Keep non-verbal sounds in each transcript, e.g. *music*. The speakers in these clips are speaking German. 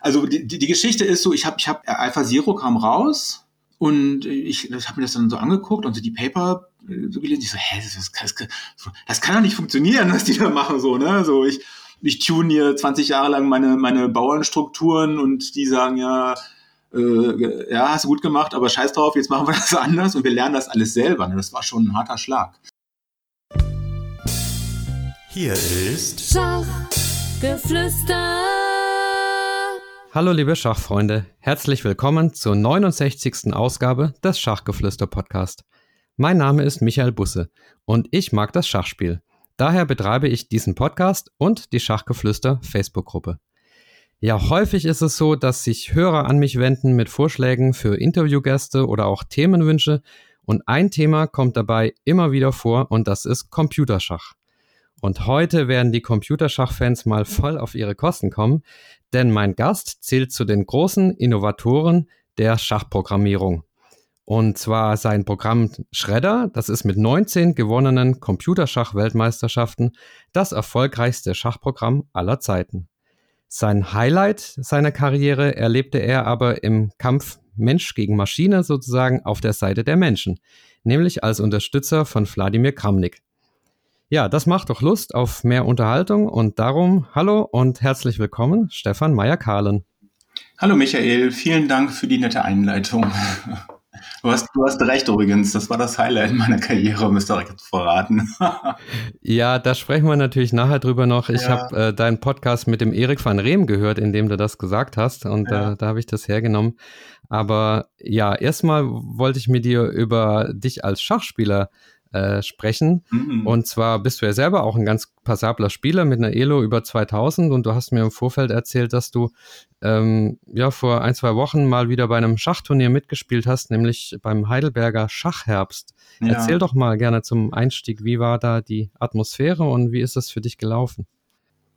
Also die, die, die Geschichte ist so, ich habe ich hab, Alpha Zero kam raus und ich, ich habe mir das dann so angeguckt und so die Paper äh, so gelesen. Ich so, hä, das, das, das, das kann doch nicht funktionieren, was die da machen, so, ne? So, ich, ich tune hier 20 Jahre lang meine, meine Bauernstrukturen und die sagen ja, äh, ja, hast du gut gemacht, aber scheiß drauf, jetzt machen wir das anders und wir lernen das alles selber. Ne? Das war schon ein harter Schlag. Hier ist Schachgeflüster. Hallo liebe Schachfreunde, herzlich willkommen zur 69. Ausgabe des Schachgeflüster Podcast. Mein Name ist Michael Busse und ich mag das Schachspiel. Daher betreibe ich diesen Podcast und die Schachgeflüster Facebook-Gruppe. Ja, häufig ist es so, dass sich Hörer an mich wenden mit Vorschlägen für Interviewgäste oder auch Themenwünsche und ein Thema kommt dabei immer wieder vor und das ist Computerschach. Und heute werden die Computerschachfans mal voll auf ihre Kosten kommen, denn mein Gast zählt zu den großen Innovatoren der Schachprogrammierung. Und zwar sein Programm Shredder, das ist mit 19 gewonnenen Computerschach-Weltmeisterschaften das erfolgreichste Schachprogramm aller Zeiten. Sein Highlight seiner Karriere erlebte er aber im Kampf Mensch gegen Maschine sozusagen auf der Seite der Menschen, nämlich als Unterstützer von Wladimir Kramnik. Ja, das macht doch Lust auf mehr Unterhaltung und darum hallo und herzlich willkommen, Stefan Meyer-Kahlen. Hallo Michael, vielen Dank für die nette Einleitung. Du hast, du hast recht übrigens, das war das Highlight meiner Karriere, müsst ihr direkt verraten. *laughs* ja, da sprechen wir natürlich nachher drüber noch. Ich ja. habe äh, deinen Podcast mit dem Erik van Reem gehört, in dem du das gesagt hast und ja. äh, da habe ich das hergenommen. Aber ja, erstmal wollte ich mit dir über dich als Schachspieler äh, sprechen. Mhm. Und zwar bist du ja selber auch ein ganz passabler Spieler mit einer Elo über 2000 und du hast mir im Vorfeld erzählt, dass du ähm, ja vor ein, zwei Wochen mal wieder bei einem Schachturnier mitgespielt hast, nämlich beim Heidelberger Schachherbst. Ja. Erzähl doch mal gerne zum Einstieg, wie war da die Atmosphäre und wie ist es für dich gelaufen?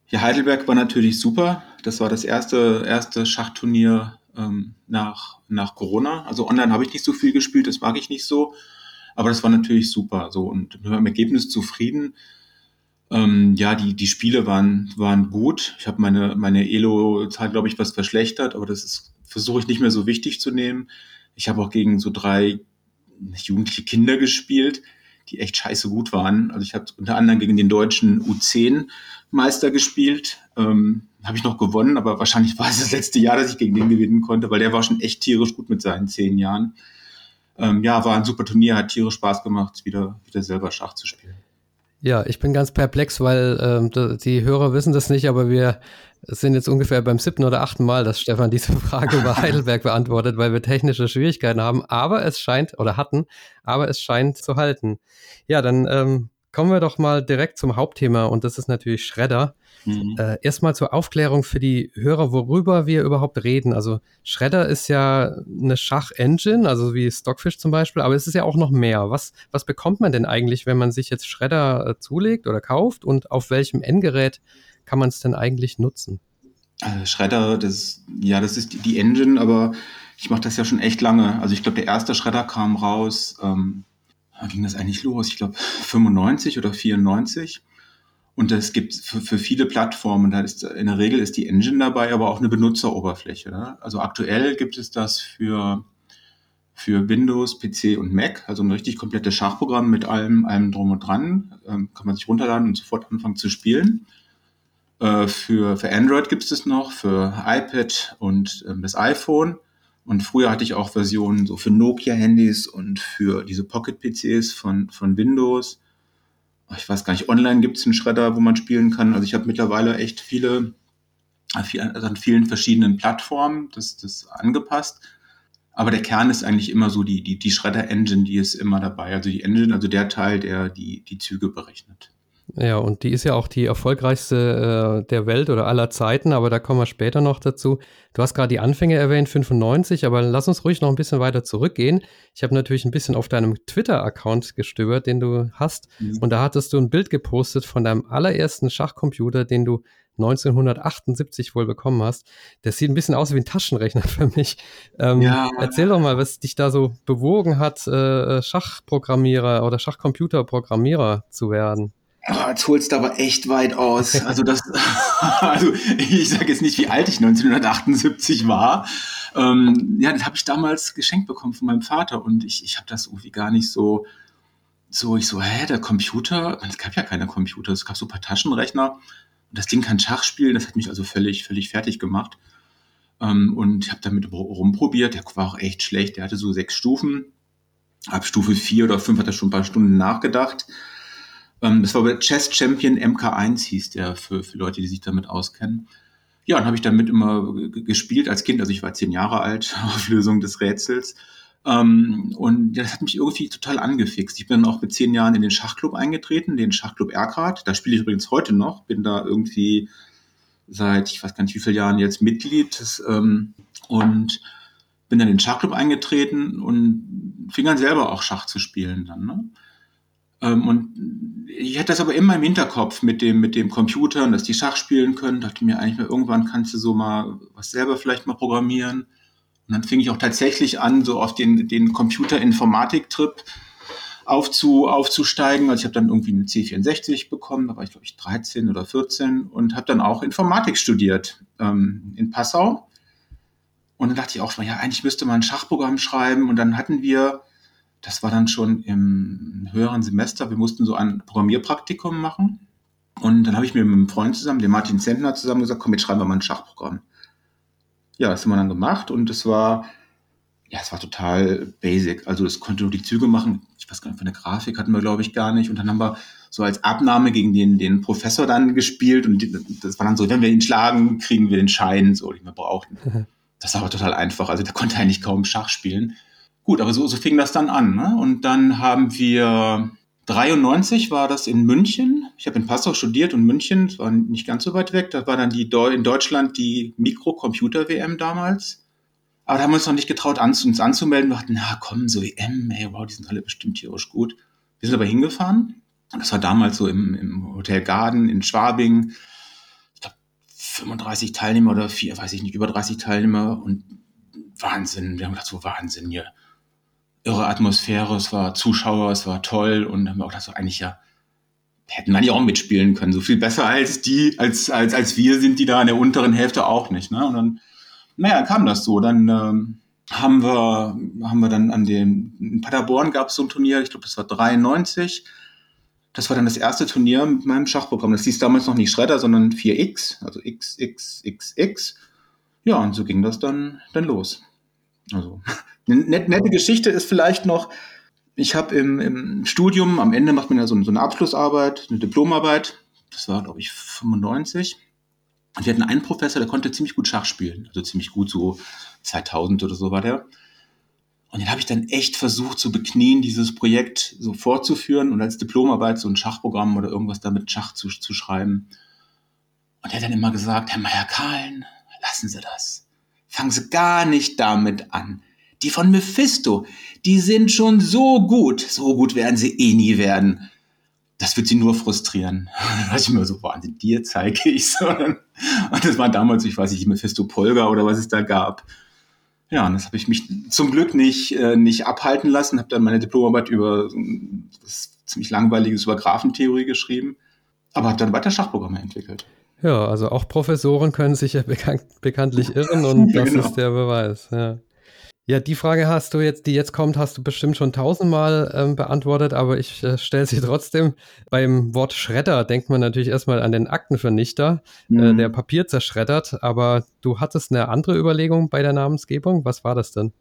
Ja, Heidelberg war natürlich super. Das war das erste, erste Schachturnier ähm, nach, nach Corona. Also online habe ich nicht so viel gespielt, das mag ich nicht so. Aber das war natürlich super. So und mit dem Ergebnis zufrieden. Ähm, ja, die, die Spiele waren, waren gut. Ich habe meine, meine Elo-Zahl, glaube ich, was verschlechtert, aber das versuche ich nicht mehr so wichtig zu nehmen. Ich habe auch gegen so drei jugendliche Kinder gespielt, die echt scheiße gut waren. Also ich habe unter anderem gegen den deutschen U10-Meister gespielt. Ähm, habe ich noch gewonnen, aber wahrscheinlich war es das letzte Jahr, dass ich gegen den gewinnen konnte, weil der war schon echt tierisch gut mit seinen zehn Jahren ähm, ja, war ein super Turnier, hat tierisch Spaß gemacht, wieder, wieder selber Schach zu spielen. Ja, ich bin ganz perplex, weil ähm, die Hörer wissen das nicht, aber wir sind jetzt ungefähr beim siebten oder achten Mal, dass Stefan diese *laughs* Frage über *laughs* Heidelberg beantwortet, weil wir technische Schwierigkeiten haben. Aber es scheint, oder hatten, aber es scheint zu halten. Ja, dann ähm, kommen wir doch mal direkt zum Hauptthema und das ist natürlich Schredder. Mhm. Äh, erstmal zur Aufklärung für die Hörer, worüber wir überhaupt reden. Also Shredder ist ja eine Schach-Engine, also wie Stockfish zum Beispiel, aber es ist ja auch noch mehr. Was, was bekommt man denn eigentlich, wenn man sich jetzt Shredder äh, zulegt oder kauft und auf welchem Endgerät kann man es denn eigentlich nutzen? Also Shredder, das, ja, das ist die, die Engine, aber ich mache das ja schon echt lange. Also ich glaube, der erste Shredder kam raus, ähm, ging das eigentlich los? Ich glaube 95 oder 94. Und das gibt für, für viele Plattformen, da ist in der Regel ist die Engine dabei, aber auch eine Benutzeroberfläche. Ne? Also aktuell gibt es das für, für Windows, PC und Mac, also ein richtig komplettes Schachprogramm mit allem, allem drum und dran. Ähm, kann man sich runterladen und sofort anfangen zu spielen. Äh, für, für Android gibt es das noch, für iPad und ähm, das iPhone. Und früher hatte ich auch Versionen so für Nokia-Handys und für diese Pocket-PCs von, von Windows ich weiß gar nicht, online gibt es einen Schredder, wo man spielen kann. Also ich habe mittlerweile echt viele, also an vielen verschiedenen Plattformen das, das angepasst. Aber der Kern ist eigentlich immer so die, die, die Schredder-Engine, die ist immer dabei. Also die Engine, also der Teil, der die, die Züge berechnet. Ja, und die ist ja auch die erfolgreichste äh, der Welt oder aller Zeiten, aber da kommen wir später noch dazu. Du hast gerade die Anfänge erwähnt, 95, aber lass uns ruhig noch ein bisschen weiter zurückgehen. Ich habe natürlich ein bisschen auf deinem Twitter-Account gestöbert, den du hast, mhm. und da hattest du ein Bild gepostet von deinem allerersten Schachcomputer, den du 1978 wohl bekommen hast. Der sieht ein bisschen aus wie ein Taschenrechner *laughs* für mich. Ähm, ja. Erzähl doch mal, was dich da so bewogen hat, äh, Schachprogrammierer oder Schachcomputerprogrammierer zu werden. Oh, jetzt holst du aber echt weit aus. Also das, *laughs* also ich sage jetzt nicht, wie alt ich 1978 war. Ähm, ja, das habe ich damals geschenkt bekommen von meinem Vater und ich, ich habe das irgendwie gar nicht so, so, ich so, hä, der Computer, es gab ja keine Computer, es gab so ein paar Taschenrechner und das Ding kann Schach spielen, das hat mich also völlig, völlig fertig gemacht. Ähm, und ich habe damit rumprobiert, der war auch echt schlecht, der hatte so sechs Stufen. Ab Stufe vier oder fünf hat er schon ein paar Stunden nachgedacht. Ähm, das war bei Chess Champion MK1 hieß der für, für Leute, die sich damit auskennen. Ja, und habe ich damit immer gespielt als Kind. Also ich war zehn Jahre alt, *laughs* auf Lösung des Rätsels. Ähm, und das hat mich irgendwie total angefixt. Ich bin dann auch mit zehn Jahren in den Schachclub eingetreten, den Schachclub Erkrad. Da spiele ich übrigens heute noch. Bin da irgendwie seit, ich weiß gar nicht wie viele Jahren jetzt Mitglied. Das, ähm, und bin dann in den Schachclub eingetreten und fing dann selber auch Schach zu spielen dann. Ne? Ähm, und ich hatte das aber immer im Hinterkopf mit dem, mit dem Computer und dass die Schach spielen können. Dachte mir eigentlich mal, irgendwann kannst du so mal was selber vielleicht mal programmieren. Und dann fing ich auch tatsächlich an, so auf den, den Computer-Informatik-Trip aufzu, aufzusteigen. Also ich habe dann irgendwie eine C64 bekommen, da war ich glaube ich 13 oder 14 und habe dann auch Informatik studiert ähm, in Passau. Und dann dachte ich auch schon, ja, eigentlich müsste man ein Schachprogramm schreiben. Und dann hatten wir das war dann schon im höheren Semester. Wir mussten so ein Programmierpraktikum machen. Und dann habe ich mir mit einem Freund zusammen, dem Martin Zentner, zusammen gesagt, komm, jetzt schreiben wir mal ein Schachprogramm. Ja, das haben wir dann gemacht und es war, ja, es war total basic. Also es konnte nur die Züge machen. Ich weiß gar nicht, von der Grafik hatten wir, glaube ich, gar nicht. Und dann haben wir so als Abnahme gegen den, den Professor dann gespielt und das war dann so, wenn wir ihn schlagen, kriegen wir den Schein, so, den wir brauchten. Das war aber total einfach. Also der konnte eigentlich kaum Schach spielen. Gut, aber so, so fing das dann an. Ne? Und dann haben wir 93 war das in München. Ich habe in Passau studiert und München, das war nicht ganz so weit weg. Da war dann die in Deutschland die Mikrocomputer-WM damals. Aber da haben wir uns noch nicht getraut, uns anzumelden. Wir dachten, na komm, so WM, ey, wow, die sind alle bestimmt tierisch gut. Wir sind aber hingefahren. Das war damals so im, im Hotel Garden in Schwabing. Ich glaube, 35 Teilnehmer oder vier, weiß ich nicht, über 30 Teilnehmer. Und Wahnsinn. Wir haben gedacht, so Wahnsinn hier irre Atmosphäre, es war Zuschauer, es war toll und haben wir auch gedacht, so eigentlich ja, hätten wir ja auch mitspielen können. So viel besser als die, als, als, als wir sind die da in der unteren Hälfte auch nicht. Ne? Und dann, naja, kam das so. Dann ähm, haben wir, haben wir dann an dem, in Paderborn gab es so ein Turnier, ich glaube, das war 93. Das war dann das erste Turnier mit meinem Schachprogramm. Das hieß damals noch nicht Schredder, sondern 4X, also XXXX. Ja, und so ging das dann, dann los. Also *laughs* eine nette Geschichte ist vielleicht noch, ich habe im, im, Studium, am Ende macht man ja so, so eine Abschlussarbeit, eine Diplomarbeit. Das war, glaube ich, 95. Und wir hatten einen Professor, der konnte ziemlich gut Schach spielen. Also ziemlich gut, so 2000 oder so war der. Und den habe ich dann echt versucht zu beknien, dieses Projekt so fortzuführen und als Diplomarbeit so ein Schachprogramm oder irgendwas damit Schach zu, zu schreiben. Und er hat dann immer gesagt, Herr Meier-Kahlen, lassen Sie das. Fangen Sie gar nicht damit an. Die von Mephisto, die sind schon so gut. So gut werden sie eh nie werden. Das wird sie nur frustrieren. *laughs* Dann dachte ich mir so, Wahnsinn, dir zeige ich Und das war damals, ich weiß nicht, Mephisto Polga oder was es da gab. Ja, und das habe ich mich zum Glück nicht, äh, nicht abhalten lassen, habe dann meine Diplomarbeit über das ziemlich langweiliges über Graphentheorie geschrieben, aber habe dann weiter Schachprogramme entwickelt. Ja, also auch Professoren können sich ja *laughs* bekannt, bekanntlich irren und *laughs* das genau. ist der Beweis. Ja. Ja, die Frage hast du jetzt, die jetzt kommt, hast du bestimmt schon tausendmal ähm, beantwortet, aber ich äh, stelle sie *laughs* trotzdem. Beim Wort Schredder denkt man natürlich erstmal an den Aktenvernichter, äh, mhm. äh, der Papier zerschreddert, aber du hattest eine andere Überlegung bei der Namensgebung. Was war das denn?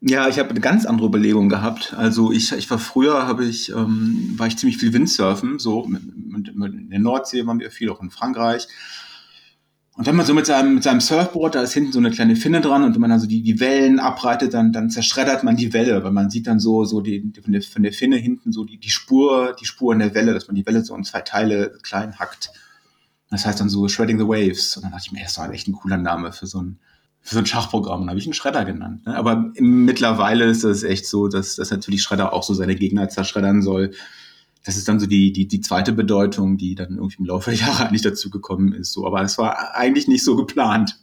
Ja, ich habe eine ganz andere Überlegung gehabt. Also ich, ich war früher, habe ich, ähm, war ich ziemlich viel Windsurfen, so mit, mit, mit in der Nordsee waren wir viel, auch in Frankreich. Und wenn man so mit seinem, mit seinem Surfboard, da ist hinten so eine kleine Finne dran und wenn man also die, die Wellen abreitet, dann, dann zerschreddert man die Welle, weil man sieht dann so, so die, von, der, von der Finne hinten so die, die Spur, die Spur in der Welle, dass man die Welle so in zwei Teile klein hackt. Das heißt dann so Shredding the Waves. Und dann dachte ich mir, das war echt ein cooler Name für so ein, für so ein Schachprogramm. Und habe ich einen Schredder genannt. Ne? Aber mittlerweile ist es echt so, dass, dass natürlich Schredder auch so seine Gegner zerschreddern soll das ist dann so die, die, die zweite Bedeutung, die dann irgendwie im Laufe der Jahre *laughs* eigentlich dazu gekommen ist. So, aber es war eigentlich nicht so geplant.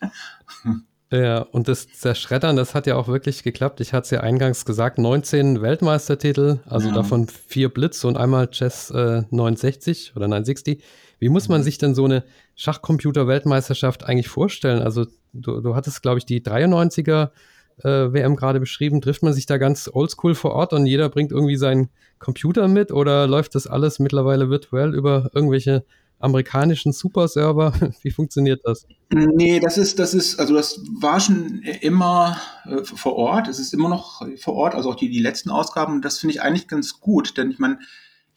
*laughs* Ja, und das Zerschreddern, das hat ja auch wirklich geklappt. Ich hatte es ja eingangs gesagt, 19 Weltmeistertitel, also ja. davon vier Blitz und einmal Chess äh, 69 oder 960. Wie muss man mhm. sich denn so eine Schachcomputer-Weltmeisterschaft eigentlich vorstellen? Also du, du hattest, glaube ich, die 93er äh, WM gerade beschrieben. Trifft man sich da ganz oldschool vor Ort und jeder bringt irgendwie seinen Computer mit oder läuft das alles mittlerweile virtuell über irgendwelche amerikanischen Superserver? *laughs* Wie funktioniert das? Nee, das ist, das ist, also das war schon immer äh, vor Ort. Es ist immer noch vor Ort, also auch die, die letzten Ausgaben. Das finde ich eigentlich ganz gut, denn ich meine,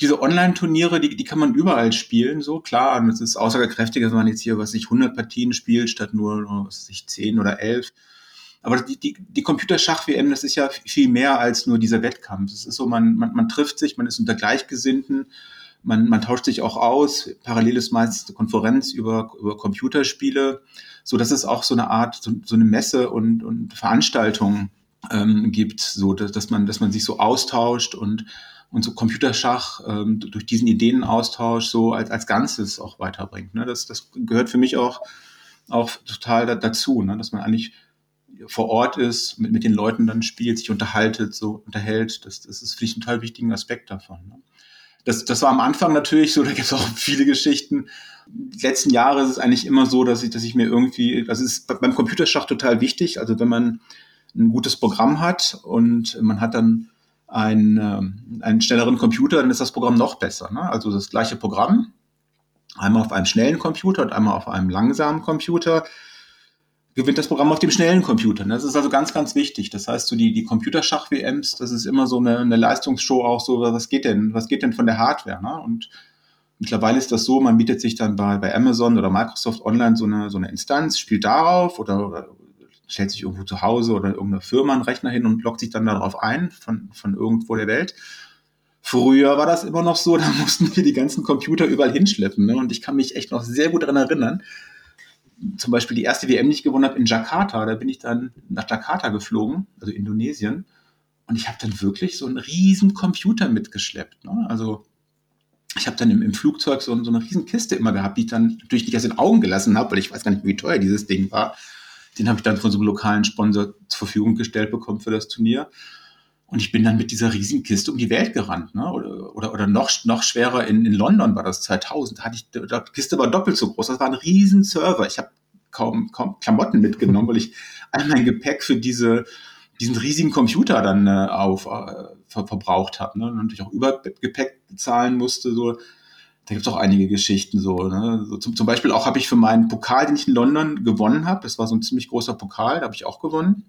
diese Online-Turniere, die, die kann man überall spielen, so klar. Und es ist aussagekräftiger, wenn man jetzt hier, was sich 100 Partien spielt, statt nur, was sich 10 oder 11. Aber die, die, die Computerschach-WM, das ist ja viel mehr als nur dieser Wettkampf. Es ist so, man, man, man trifft sich, man ist unter Gleichgesinnten man, man tauscht sich auch aus. Parallel ist meist eine Konferenz über, über Computerspiele, so dass es auch so eine Art, so, so eine Messe und, und Veranstaltung ähm, gibt, so dass, man, dass man sich so austauscht und und so Computerschach ähm, durch diesen Ideenaustausch so als, als Ganzes auch weiterbringt. Ne? Das, das gehört für mich auch, auch total da, dazu, ne? dass man eigentlich vor Ort ist, mit, mit den Leuten dann spielt, sich unterhaltet, so unterhält. Das, das ist für mich ein total wichtigen Aspekt davon. Ne? das, das war am Anfang natürlich so, *laughs* da gibt es auch viele Geschichten. Die letzten Jahre ist es eigentlich immer so, dass ich, dass ich mir irgendwie, das ist beim Computerschach total wichtig. Also wenn man ein gutes Programm hat und man hat dann einen, ähm, einen schnelleren Computer, dann ist das Programm noch besser. Ne? Also das gleiche Programm, einmal auf einem schnellen Computer und einmal auf einem langsamen Computer gewinnt das Programm auf dem schnellen Computer. Das ist also ganz, ganz wichtig. Das heißt, so die, die Computerschach-WMs, das ist immer so eine, eine Leistungsshow auch so, was geht denn, was geht denn von der Hardware? Ne? Und mittlerweile ist das so, man bietet sich dann bei, bei Amazon oder Microsoft Online so eine, so eine Instanz, spielt darauf oder, oder stellt sich irgendwo zu Hause oder irgendeiner Firma einen Rechner hin und loggt sich dann darauf ein von, von irgendwo der Welt. Früher war das immer noch so, *laughs* da mussten wir die ganzen Computer überall hinschleppen. Ne? Und ich kann mich echt noch sehr gut daran erinnern, zum Beispiel die erste WM, die ich gewonnen habe in Jakarta, da bin ich dann nach Jakarta geflogen, also Indonesien, und ich habe dann wirklich so einen riesen Computer mitgeschleppt. Ne? Also ich habe dann im, im Flugzeug so, so, eine riesen Kiste immer gehabt, die ich dann natürlich nicht aus den Augen gelassen habe, weil ich weiß gar nicht, wie teuer dieses Ding war. Den habe ich dann von so einem lokalen Sponsor zur Verfügung gestellt bekommen für das Turnier. Und ich bin dann mit dieser riesigen Kiste um die Welt gerannt. Ne? Oder, oder, oder noch, noch schwerer, in, in London war das 2000. Da hatte ich, die Kiste war doppelt so groß. Das war ein riesen Server. Ich habe kaum, kaum Klamotten mitgenommen, weil ich all mein Gepäck für diese, diesen riesigen Computer dann äh, auf, äh, ver verbraucht habe. Ne? Und natürlich auch Übergepäck bezahlen musste. So. Da gibt es auch einige Geschichten so. Ne? so zum, zum Beispiel auch habe ich für meinen Pokal, den ich in London gewonnen habe, das war so ein ziemlich großer Pokal, da habe ich auch gewonnen.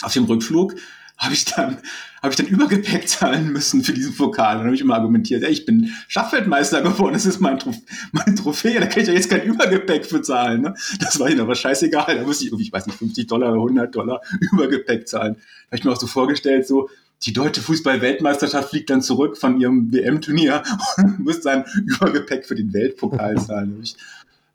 Auf dem Rückflug habe ich dann habe ich dann Übergepäck zahlen müssen für diesen Pokal. Dann habe ich immer argumentiert, ey, ich bin Schachfeldmeister geworden, das ist mein, Trof mein Trophäe, da kann ich ja jetzt kein Übergepäck für zahlen. Ne? Das war ihnen aber scheißegal, da musste ich irgendwie, ich weiß nicht, 50 Dollar oder 100 Dollar *laughs* Übergepäck zahlen. Da habe ich mir auch so vorgestellt, so, die deutsche Fußball-Weltmeisterschaft fliegt dann zurück von ihrem WM-Turnier *laughs* und muss sein Übergepäck für den Weltpokal zahlen.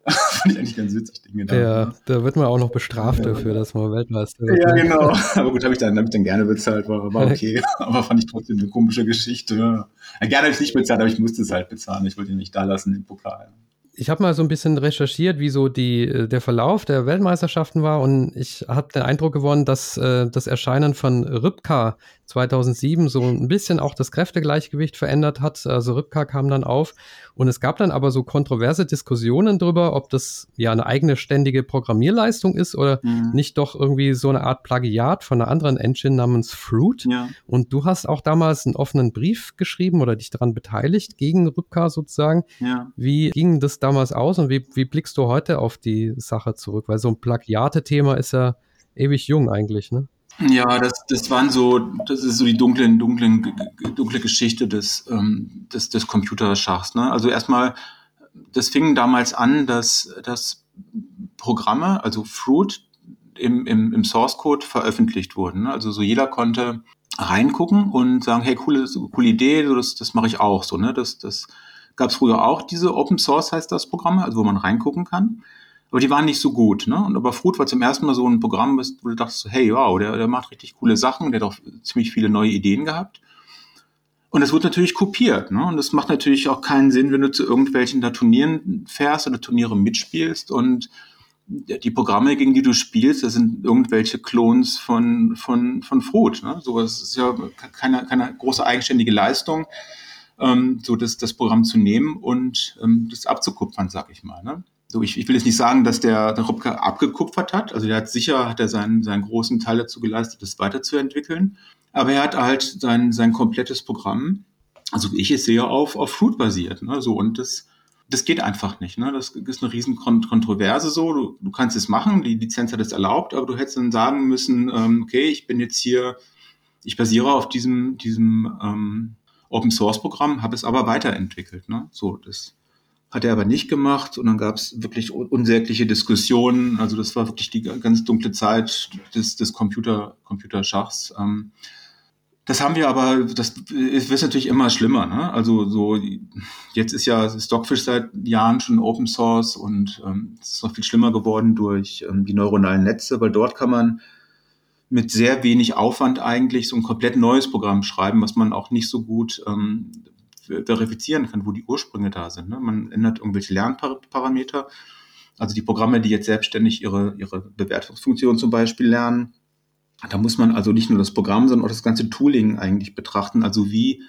*laughs* Fand ich eigentlich ganz witzig, den Gedanken. Ja, da wird man auch noch bestraft ja. dafür, dass man Weltmeister wird. Ja, genau. Aber gut, habe ich, dann, hab ich dann gerne bezahlt, war, war okay. *laughs* aber fand ich trotzdem eine komische Geschichte. Ja, gerne habe ich es nicht bezahlt, aber ich musste es halt bezahlen. Ich wollte ihn nicht da lassen, den Pokal ich habe mal so ein bisschen recherchiert, wie so die, äh, der Verlauf der Weltmeisterschaften war und ich habe den Eindruck gewonnen, dass äh, das Erscheinen von Rybka 2007 so ein bisschen auch das Kräftegleichgewicht verändert hat. Also Rybka kam dann auf und es gab dann aber so kontroverse Diskussionen darüber, ob das ja eine eigene ständige Programmierleistung ist oder mhm. nicht doch irgendwie so eine Art Plagiat von einer anderen Engine namens Fruit. Ja. Und du hast auch damals einen offenen Brief geschrieben oder dich daran beteiligt gegen Rybka sozusagen. Ja. Wie ging das damals aus und wie, wie blickst du heute auf die Sache zurück? Weil so ein Plagiate-Thema ist ja ewig jung eigentlich, ne? Ja, das, das waren so, das ist so die dunklen, dunklen, dunkle Geschichte des, ähm, des, des Computerschachs. Ne? Also erstmal, das fing damals an, dass, dass Programme, also Fruit, im, im, im Source Code veröffentlicht wurden. Ne? Also so jeder konnte reingucken und sagen, hey, coole, coole Idee, so das, das mache ich auch so. Ne? Das, das gab es früher auch, diese Open Source heißt das Programme, also wo man reingucken kann. Aber die waren nicht so gut. Ne? Und aber Fruit war zum ersten Mal so ein Programm, wo du dachtest, hey, wow, der, der macht richtig coole Sachen, der hat auch ziemlich viele neue Ideen gehabt. Und es wird natürlich kopiert. Ne? Und es macht natürlich auch keinen Sinn, wenn du zu irgendwelchen da Turnieren fährst oder Turniere mitspielst und die Programme, gegen die du spielst, das sind irgendwelche Clones von, von, von Fruit. Ne? So, das ist ja keine, keine große eigenständige Leistung, ähm, so das, das Programm zu nehmen und ähm, das abzukupfern, sag ich mal. Ne? So, ich, ich will jetzt nicht sagen, dass der, der Rupke abgekupfert hat. Also der hat sicher, hat er seinen, seinen großen Teil dazu geleistet, das weiterzuentwickeln. Aber er hat halt sein, sein komplettes Programm, also wie ich es sehe, auf, auf Fruit basiert. Ne? So, und das, das geht einfach nicht. Ne? Das ist eine riesen Kontroverse so. Du, du kannst es machen, die Lizenz hat es erlaubt, aber du hättest dann sagen müssen, ähm, okay, ich bin jetzt hier, ich basiere auf diesem, diesem ähm, Open Source Programm, habe es aber weiterentwickelt. Ne? So, das hat er aber nicht gemacht und dann gab es wirklich unsägliche Diskussionen. Also das war wirklich die ganz dunkle Zeit des, des Computer, Computerschachs. Ähm, das haben wir aber, das wird natürlich immer schlimmer. Ne? Also so jetzt ist ja Stockfish seit Jahren schon Open Source und ähm, es ist noch viel schlimmer geworden durch ähm, die neuronalen Netze, weil dort kann man mit sehr wenig Aufwand eigentlich so ein komplett neues Programm schreiben, was man auch nicht so gut ähm, verifizieren kann, wo die Ursprünge da sind. Ne? Man ändert irgendwelche Lernparameter. Also die Programme, die jetzt selbstständig ihre, ihre Bewertungsfunktion zum Beispiel lernen, da muss man also nicht nur das Programm, sondern auch das ganze Tooling eigentlich betrachten. Also wie,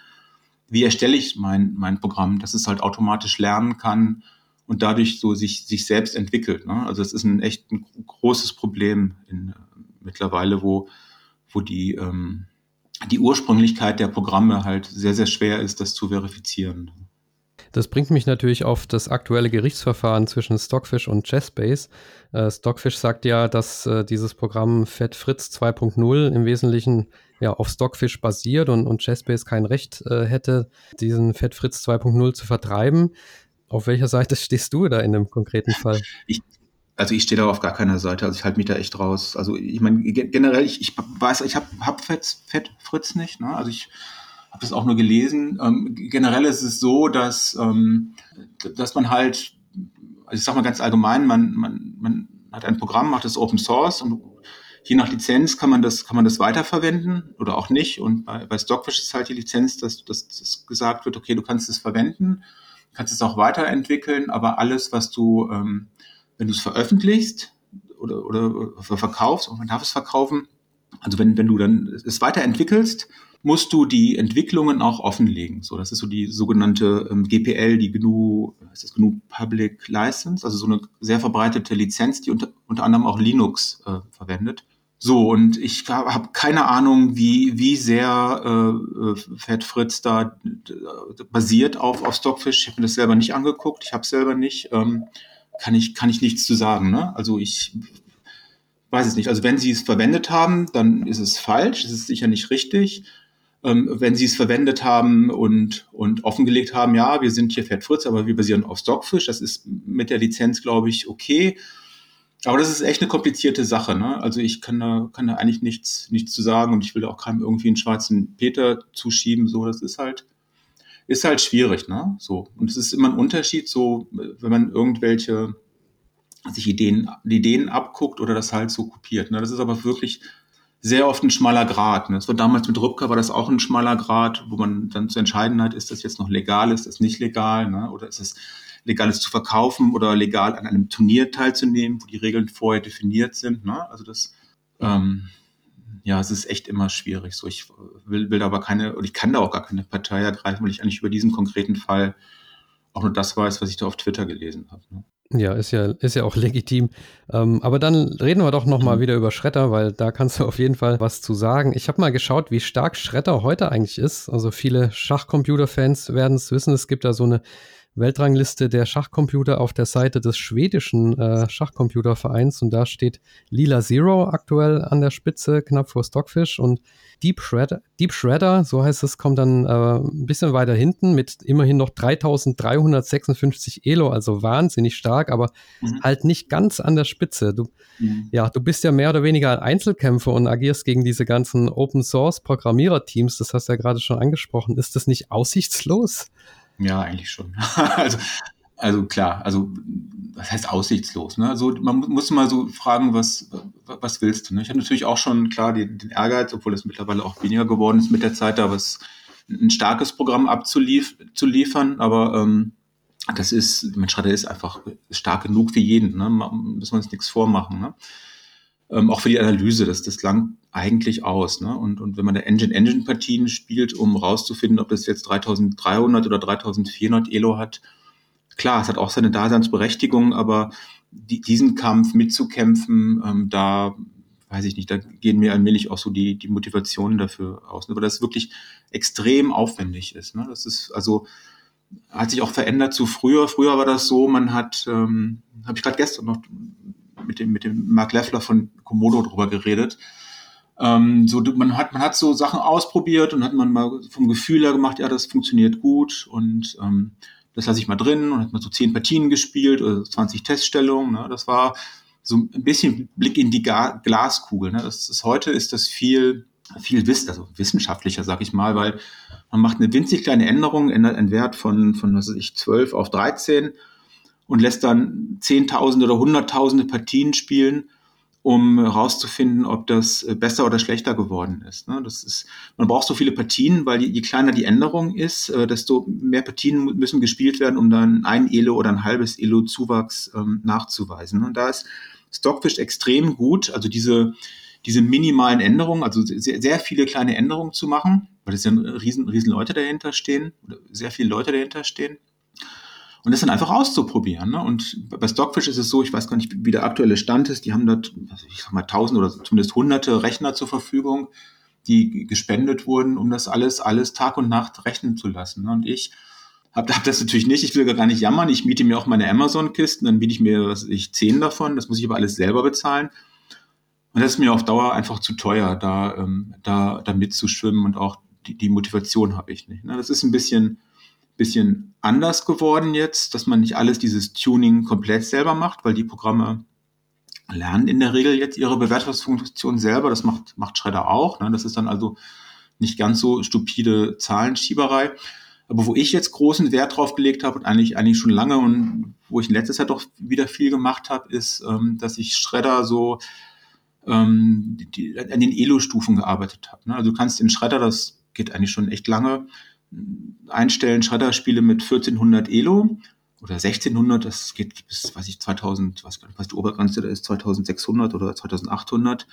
wie erstelle ich mein, mein Programm, dass es halt automatisch lernen kann und dadurch so sich, sich selbst entwickelt. Ne? Also es ist ein echt ein großes Problem in, mittlerweile, wo, wo die, ähm, die Ursprünglichkeit der Programme halt sehr, sehr schwer ist, das zu verifizieren. Das bringt mich natürlich auf das aktuelle Gerichtsverfahren zwischen Stockfish und Chessbase. Äh, Stockfish sagt ja, dass äh, dieses Programm Fett Fritz 2.0 im Wesentlichen ja auf Stockfish basiert und, und Chessbase kein Recht äh, hätte, diesen Fett Fritz 2.0 zu vertreiben. Auf welcher Seite *laughs* stehst du da in dem konkreten Fall? Ich, also ich stehe da auf gar keiner Seite, also ich halte mich da echt raus. Also ich meine, generell, ich, ich weiß, ich habe hab Fett, Fett Fritz nicht, ne? Also ich habe das auch nur gelesen. Ähm, generell ist es so, dass, ähm, dass man halt, also ich sage mal ganz allgemein, man, man, man hat ein Programm, macht das Open Source und je nach Lizenz kann man das, kann man das weiterverwenden oder auch nicht. Und bei, bei Stockfish ist halt die Lizenz, dass, dass, dass gesagt wird, okay, du kannst es verwenden, kannst es auch weiterentwickeln, aber alles, was du, ähm, wenn du es veröffentlichst oder, oder verkaufst, und man darf es verkaufen, also wenn, wenn du dann es weiterentwickelst, musst du die Entwicklungen auch offenlegen. So, das ist so die sogenannte ähm, GPL, die GNU, ist das GNU Public License, also so eine sehr verbreitete Lizenz, die unter, unter anderem auch Linux äh, verwendet. So, und ich habe keine Ahnung, wie, wie sehr äh, äh Fat Fritz da äh, basiert auf, auf Stockfish. Ich habe mir das selber nicht angeguckt, ich habe es selber nicht. Ähm, kann, ich, kann ich nichts zu sagen. Ne? Also ich weiß es nicht. Also wenn sie es verwendet haben, dann ist es falsch, es ist sicher nicht richtig ähm, wenn sie es verwendet haben und, und offengelegt haben, ja, wir sind hier Fett Fritz, aber wir basieren auf Stockfish. Das ist mit der Lizenz, glaube ich, okay. Aber das ist echt eine komplizierte Sache. Ne? Also ich kann da, kann da eigentlich nichts, nichts zu sagen und ich will auch keinem irgendwie einen schwarzen Peter zuschieben. So, das ist halt, ist halt schwierig. Ne? So. Und es ist immer ein Unterschied, so, wenn man irgendwelche sich Ideen, Ideen abguckt oder das halt so kopiert. Ne? Das ist aber wirklich sehr oft ein schmaler Grad. Ne? Das war damals mit Rübker war das auch ein schmaler Grad, wo man dann zu entscheiden hat, ist das jetzt noch legal, ist das nicht legal, ne? oder ist es legal, es zu verkaufen oder legal an einem Turnier teilzunehmen, wo die Regeln vorher definiert sind. Ne? Also das, ähm, ja, es ist echt immer schwierig. So, ich will, will aber keine, oder ich kann da auch gar keine Partei ergreifen, weil ich eigentlich über diesen konkreten Fall auch nur das weiß, was ich da auf Twitter gelesen habe. Ne? Ja, ist ja, ist ja auch legitim. Ähm, aber dann reden wir doch nochmal mhm. wieder über Schredder, weil da kannst du auf jeden Fall was zu sagen. Ich habe mal geschaut, wie stark Schredder heute eigentlich ist. Also viele Schachcomputer-Fans werden es wissen. Es gibt da so eine Weltrangliste der Schachcomputer auf der Seite des schwedischen äh, Schachcomputervereins und da steht Lila Zero aktuell an der Spitze, knapp vor Stockfish und Deep Shredder, Deep Shredder, so heißt es, kommt dann äh, ein bisschen weiter hinten mit immerhin noch 3356 Elo, also wahnsinnig stark, aber mhm. halt nicht ganz an der Spitze. Du, mhm. ja, du bist ja mehr oder weniger ein Einzelkämpfer und agierst gegen diese ganzen Open Source Programmierer-Teams, das hast du ja gerade schon angesprochen. Ist das nicht aussichtslos? Ja, eigentlich schon. *laughs* also, also klar, also was heißt aussichtslos? Ne? Also man muss mal so fragen, was, was willst du? Ne? Ich habe natürlich auch schon klar den, den Ehrgeiz, obwohl es mittlerweile auch weniger geworden ist mit der Zeit, da was ein starkes Programm abzuliefern, aber ähm, das ist, mein Schredder ist einfach stark genug für jeden, ne? müssen wir uns nichts vormachen. Ne? Ähm, auch für die Analyse, das, das langt eigentlich aus. Ne? Und, und wenn man da Engine-Engine-Partien spielt, um rauszufinden, ob das jetzt 3300 oder 3400 Elo hat, klar, es hat auch seine Daseinsberechtigung, aber die, diesen Kampf mitzukämpfen, ähm, da weiß ich nicht, da gehen mir allmählich auch so die, die Motivationen dafür aus, ne? weil das wirklich extrem aufwendig ist. Ne? Das ist also hat sich auch verändert zu früher. Früher war das so, man hat, ähm, habe ich gerade gestern noch mit dem, mit dem Mark Leffler von Komodo drüber geredet. Ähm, so, man hat, man hat so Sachen ausprobiert und hat man mal vom Gefühl her gemacht, ja, das funktioniert gut und ähm, das lasse ich mal drin und hat man so zehn Partien gespielt oder 20 Teststellungen. Ne? Das war so ein bisschen Blick in die Ga Glaskugel. Ne? Das ist, heute ist das viel, viel wiss, also wissenschaftlicher, sag ich mal, weil man macht eine winzig kleine Änderung, ändert einen Wert von, von was weiß ich, 12 auf 13 und lässt dann Zehntausende oder Hunderttausende Partien spielen, um herauszufinden, ob das äh, besser oder schlechter geworden ist. Ne? Das ist. Man braucht so viele Partien, weil je, kleiner die Änderung ist, äh, desto mehr Partien müssen gespielt werden, um dann ein Elo oder ein halbes Elo Zuwachs ähm, nachzuweisen. Und da ist Stockfish extrem gut, also diese, diese minimalen Änderungen, also sehr, sehr viele kleine Änderungen zu machen, weil es ja riesen, riesen Leute dahinter stehen, oder sehr viele Leute dahinter stehen und das dann einfach auszuprobieren. Ne? Und bei Stockfish ist es so, ich weiß gar nicht, wie der aktuelle Stand ist, die haben dort, ich sag mal, tausend oder zumindest hunderte Rechner zur Verfügung, die gespendet wurden, um das alles, alles Tag und Nacht rechnen zu lassen. Ne? Und ich habe *laughs* hab das natürlich nicht, ich will gar nicht jammern, ich miete mir auch meine Amazon-Kisten, dann biete ich mir, was ich, zehn davon, das muss ich aber alles selber bezahlen. Und das ist mir auf Dauer einfach zu teuer, da, ähm, da, da mitzuschwimmen und auch die, die Motivation habe ich nicht. Ne? Das ist ein bisschen, bisschen anders geworden jetzt, dass man nicht alles dieses Tuning komplett selber macht, weil die Programme lernen in der Regel jetzt ihre Bewertungsfunktion selber. Das macht, macht Schredder auch. Ne? Das ist dann also nicht ganz so stupide Zahlenschieberei. Aber wo ich jetzt großen Wert drauf gelegt habe und eigentlich, eigentlich schon lange und wo ich letzter Zeit doch wieder viel gemacht habe, ist, ähm, dass ich Schredder so ähm, die, an den Elo-Stufen gearbeitet habe. Ne? Also du kannst in Schredder, das geht eigentlich schon echt lange, einstellen Schredderspiele mit 1400 Elo oder 1600, das geht bis, weiß ich, 2000, was, was die Obergrenze da ist, 2600 oder 2800.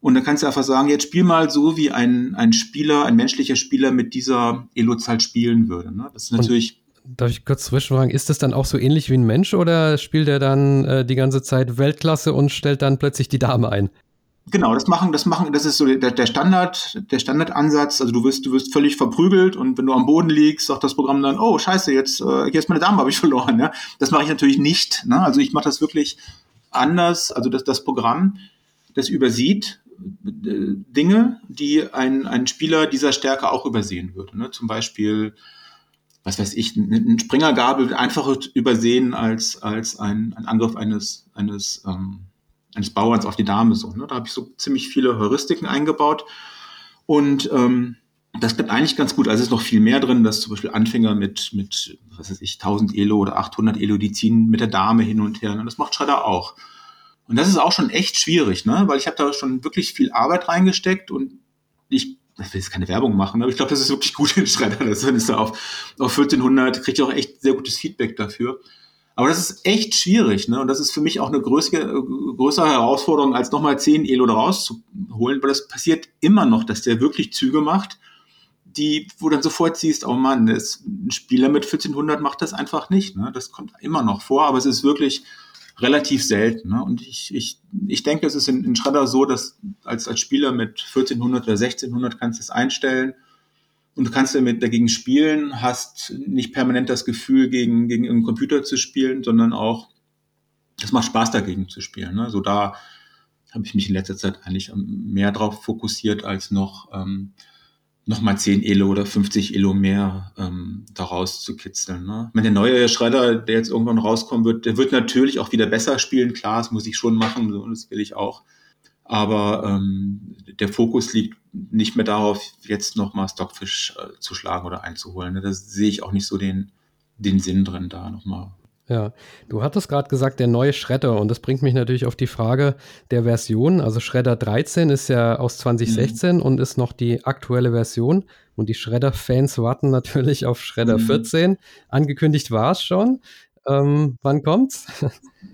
Und dann kannst du einfach sagen, jetzt spiel mal so, wie ein, ein Spieler, ein menschlicher Spieler mit dieser Elo-Zahl spielen würde. Ne? Das ist natürlich. Und darf ich kurz zwischenfragen, ist das dann auch so ähnlich wie ein Mensch oder spielt er dann äh, die ganze Zeit Weltklasse und stellt dann plötzlich die Dame ein? Genau, das machen, das machen, das ist so der, der Standard, der Standardansatz. Also du wirst, du wirst völlig verprügelt und wenn du am Boden liegst, sagt das Programm dann, oh Scheiße, jetzt, äh, jetzt meine Dame habe ich *laughs* verloren. Ja? Das mache ich natürlich nicht. Ne? Also ich mache das wirklich anders. Also das, das Programm, das übersieht äh, Dinge, die ein, ein Spieler dieser Stärke auch übersehen würde. Ne? Zum Beispiel, was weiß ich, ein Springergabel wird einfacher übersehen als, als ein, ein Angriff eines, eines ähm, eines Bauerns auf die Dame so. Ne? Da habe ich so ziemlich viele Heuristiken eingebaut. Und ähm, das bleibt eigentlich ganz gut. Also es ist noch viel mehr drin, dass zum Beispiel Anfänger mit, mit was weiß ich, 1000 Elo oder 800 Elo, die ziehen mit der Dame hin und her. Ne? Das macht Schredder auch. Und das ist auch schon echt schwierig, ne? weil ich habe da schon wirklich viel Arbeit reingesteckt und ich, ich will jetzt keine Werbung machen, aber ich glaube, das ist wirklich gut in Schredder. Das ist auf, auf 1400, kriege ich auch echt sehr gutes Feedback dafür. Aber das ist echt schwierig, ne? Und das ist für mich auch eine größere, größere Herausforderung, als nochmal 10 Elo rauszuholen, weil das passiert immer noch, dass der wirklich Züge macht, die, wo dann sofort siehst, oh Mann, das, ein Spieler mit 1400 macht das einfach nicht, ne? Das kommt immer noch vor, aber es ist wirklich relativ selten, ne? Und ich, ich, ich denke, es ist in, in Schredder so, dass als, als Spieler mit 1400 oder 1600 kannst du es einstellen, und du kannst damit dagegen spielen, hast nicht permanent das Gefühl, gegen, gegen einen Computer zu spielen, sondern auch, es macht Spaß dagegen zu spielen. Ne? So da habe ich mich in letzter Zeit eigentlich mehr drauf fokussiert, als noch, ähm, noch mal 10 Elo oder 50 Elo mehr ähm, daraus zu kitzeln. Ne? Ich meine, der neue Schredder, der jetzt irgendwann rauskommen wird, der wird natürlich auch wieder besser spielen. Klar, das muss ich schon machen, so, das will ich auch. Aber ähm, der Fokus liegt nicht mehr darauf, jetzt nochmal Stockfish äh, zu schlagen oder einzuholen. Da sehe ich auch nicht so den, den Sinn drin, da nochmal Ja, du hattest gerade gesagt, der neue Schredder und das bringt mich natürlich auf die Frage der Version. Also Schredder 13 ist ja aus 2016 mhm. und ist noch die aktuelle Version und die Schredder-Fans warten natürlich auf Schredder mhm. 14. Angekündigt war es schon. Ähm, wann kommt's?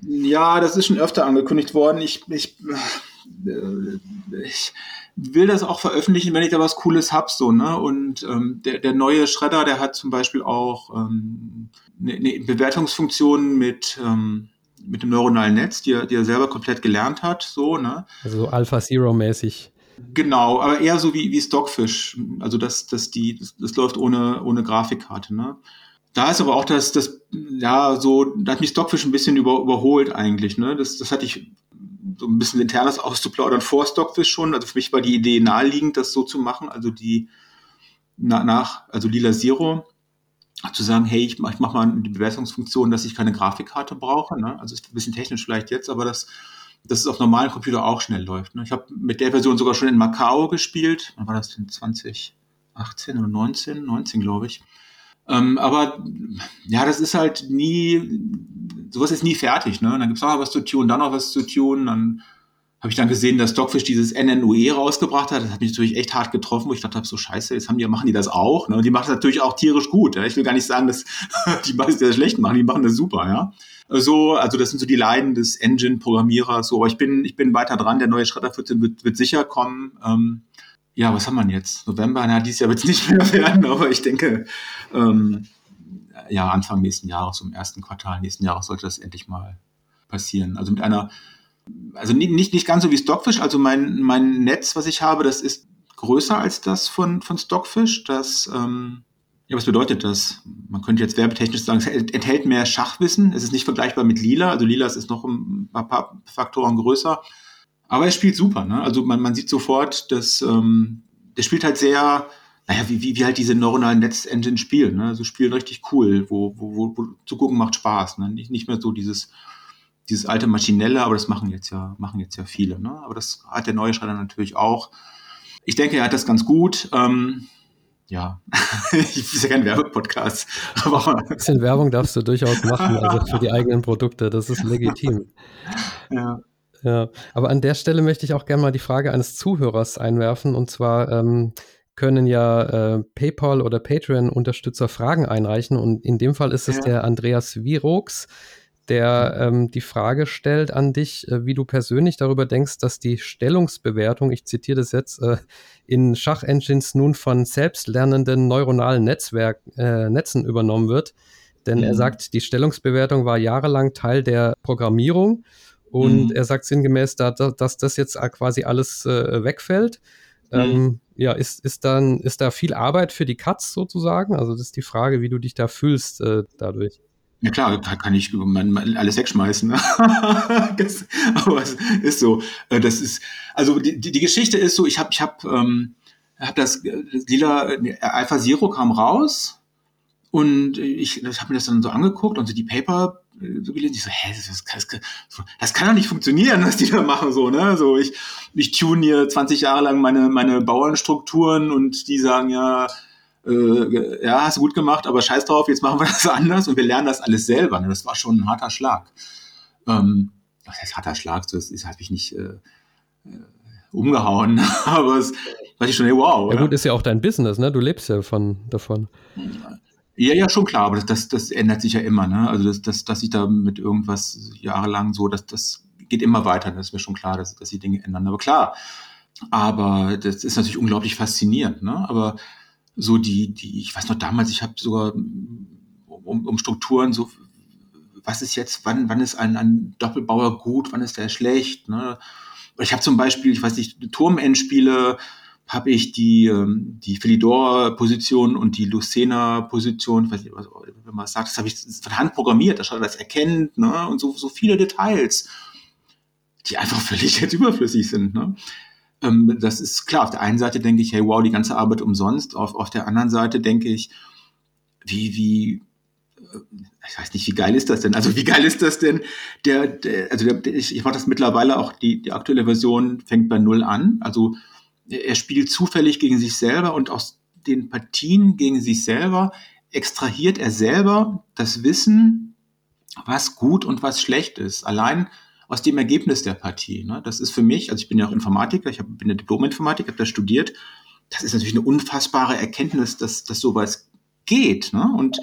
Ja, das ist schon öfter angekündigt worden. Ich, ich, ich will das auch veröffentlichen, wenn ich da was Cooles hab, so, ne? Und ähm, der, der neue Schredder, der hat zum Beispiel auch ähm, eine, eine Bewertungsfunktion mit, ähm, mit dem neuronalen Netz, die er, die er selber komplett gelernt hat, so, ne? Also Alpha Zero mäßig. Genau, aber eher so wie, wie Stockfish. Also das, das, die, das, das läuft ohne, ohne Grafikkarte, ne? Da ist aber auch das, das, ja, so, da hat mich Stockfish ein bisschen über, überholt eigentlich, ne? Das, das hatte ich so ein bisschen internes auszuplaudern vor Stockfish schon. Also für mich war die Idee naheliegend, das so zu machen. Also die na, nach, also Lila Zero, zu sagen, hey, ich mach, ich mach mal die Bewertungsfunktion, dass ich keine Grafikkarte brauche. Ne? Also ist ein bisschen technisch vielleicht jetzt, aber das, dass es auf normalen Computer auch schnell läuft. Ne? Ich habe mit der Version sogar schon in Macau gespielt. Wann war das denn? 2018 oder 19? 19, glaube ich. Ähm, aber ja, das ist halt nie, sowas ist nie fertig. Ne? Dann gibt's noch was zu tun, dann noch was zu tun, dann habe ich dann gesehen, dass Stockfish dieses NNUE rausgebracht hat. Das hat mich natürlich echt hart getroffen, wo ich dachte, so scheiße, jetzt haben die, machen die das auch. Ne? Und die machen das natürlich auch tierisch gut. Ja? Ich will gar nicht sagen, dass *laughs* die das schlecht machen, die machen das super, ja. So, also das sind so die Leiden des Engine-Programmierers. So, aber ich bin, ich bin weiter dran. Der neue Schredder 14 wird, wird sicher kommen. Ähm, ja, was haben wir jetzt? November, na, dieses Jahr wird es nicht mehr *laughs* werden, aber ich denke, ähm, ja, Anfang nächsten Jahres, im ersten Quartal nächsten Jahres sollte das endlich mal passieren. Also mit einer, also nicht, nicht, ganz so wie Stockfish, also mein, mein Netz, was ich habe, das ist größer als das von, von Stockfish. Das, ähm, ja, was bedeutet das? Man könnte jetzt werbetechnisch sagen, es enthält mehr Schachwissen. Es ist nicht vergleichbar mit Lila. Also Lila ist noch ein paar Faktoren größer. Aber er spielt super, ne? Also man, man sieht sofort, dass ähm, der spielt halt sehr, naja, wie, wie, wie halt diese neuronalen Netz-Engine spielen, ne? Also spielen richtig cool, wo, wo, wo, wo zu gucken macht Spaß, ne? Nicht, nicht mehr so dieses, dieses alte Maschinelle, aber das machen jetzt ja, machen jetzt ja viele, ne? Aber das hat der neue Schreiber natürlich auch. Ich denke, er hat das ganz gut. Ähm, ja, *laughs* ich bin ja kein Werbepodcast. *laughs* Aber ein bisschen Werbung darfst du durchaus machen, also für die eigenen Produkte, das ist legitim. Ja. Ja, aber an der Stelle möchte ich auch gerne mal die Frage eines Zuhörers einwerfen. Und zwar ähm, können ja äh, PayPal oder Patreon-Unterstützer Fragen einreichen. Und in dem Fall ist es ja. der Andreas Virox, der ähm, die Frage stellt an dich, äh, wie du persönlich darüber denkst, dass die Stellungsbewertung, ich zitiere das jetzt, äh, in Schachengines nun von selbstlernenden neuronalen Netzwerk, äh, Netzen übernommen wird. Denn mhm. er sagt, die Stellungsbewertung war jahrelang Teil der Programmierung und mhm. er sagt sinngemäß, da, dass das jetzt quasi alles äh, wegfällt. Mhm. Ähm, ja, ist, ist, dann, ist da viel Arbeit für die Cuts sozusagen? Also das ist die Frage, wie du dich da fühlst äh, dadurch. Ja klar, kann ich alles wegschmeißen. *laughs* Das, aber es ist so. Äh, das ist, also die, die Geschichte ist so, ich habe ich hab, ähm, hab das, das lila Alpha Zero kam raus und ich, ich habe mir das dann so angeguckt und so die Paper so gelesen. Ich so, hä, das, das, das, kann doch nicht funktionieren, was die da machen, so, ne? So, ich, ich tune hier 20 Jahre lang meine, meine Bauernstrukturen und die sagen ja, äh, ja, hast du gut gemacht, aber scheiß drauf, jetzt machen wir das *laughs* anders und wir lernen das alles selber. Ne? Das war schon ein harter Schlag. Ähm, was heißt harter Schlag? Das ist, habe ich nicht äh, äh umgehauen, *laughs* aber es war ich schon, hey, wow. Ja gut, ist ja auch dein Business, ne? Du lebst ja von davon. Ja, ja, schon klar, aber das, das, das ändert sich ja immer, ne? Also das, das, dass ich da mit irgendwas jahrelang so, das, das geht immer weiter, das ist mir schon klar, dass, dass die Dinge ändern. Aber klar, aber das ist natürlich unglaublich faszinierend, ne? Aber so die, die, ich weiß noch damals, ich habe sogar um, um Strukturen so, was ist jetzt, wann, wann ist ein, ein Doppelbauer gut, wann ist der schlecht, ne? Ich habe zum Beispiel, ich weiß nicht, Turmendspiele, habe ich die, ähm, die Philidor-Position und die Lucena-Position, wenn man sagt, das habe ich von Hand programmiert, dass er das erkennt, ne? Und so, so viele Details, die einfach *laughs* völlig jetzt überflüssig sind. Ne? Ähm, das ist klar, auf der einen Seite denke ich, hey, wow, die ganze Arbeit umsonst. Auf, auf der anderen Seite denke ich, wie, wie, äh, ich weiß nicht, wie geil ist das denn? Also wie geil ist das denn? Der, der also der, ich, ich mache das mittlerweile auch, die, die aktuelle Version fängt bei null an. Also er spielt zufällig gegen sich selber und aus den Partien gegen sich selber extrahiert er selber das Wissen was gut und was schlecht ist. Allein aus dem Ergebnis der Partie. Ne? Das ist für mich, also ich bin ja auch Informatiker, ich hab, bin ja Diplom-Informatiker, habe das studiert. Das ist natürlich eine unfassbare Erkenntnis, dass, dass sowas geht. Ne? Und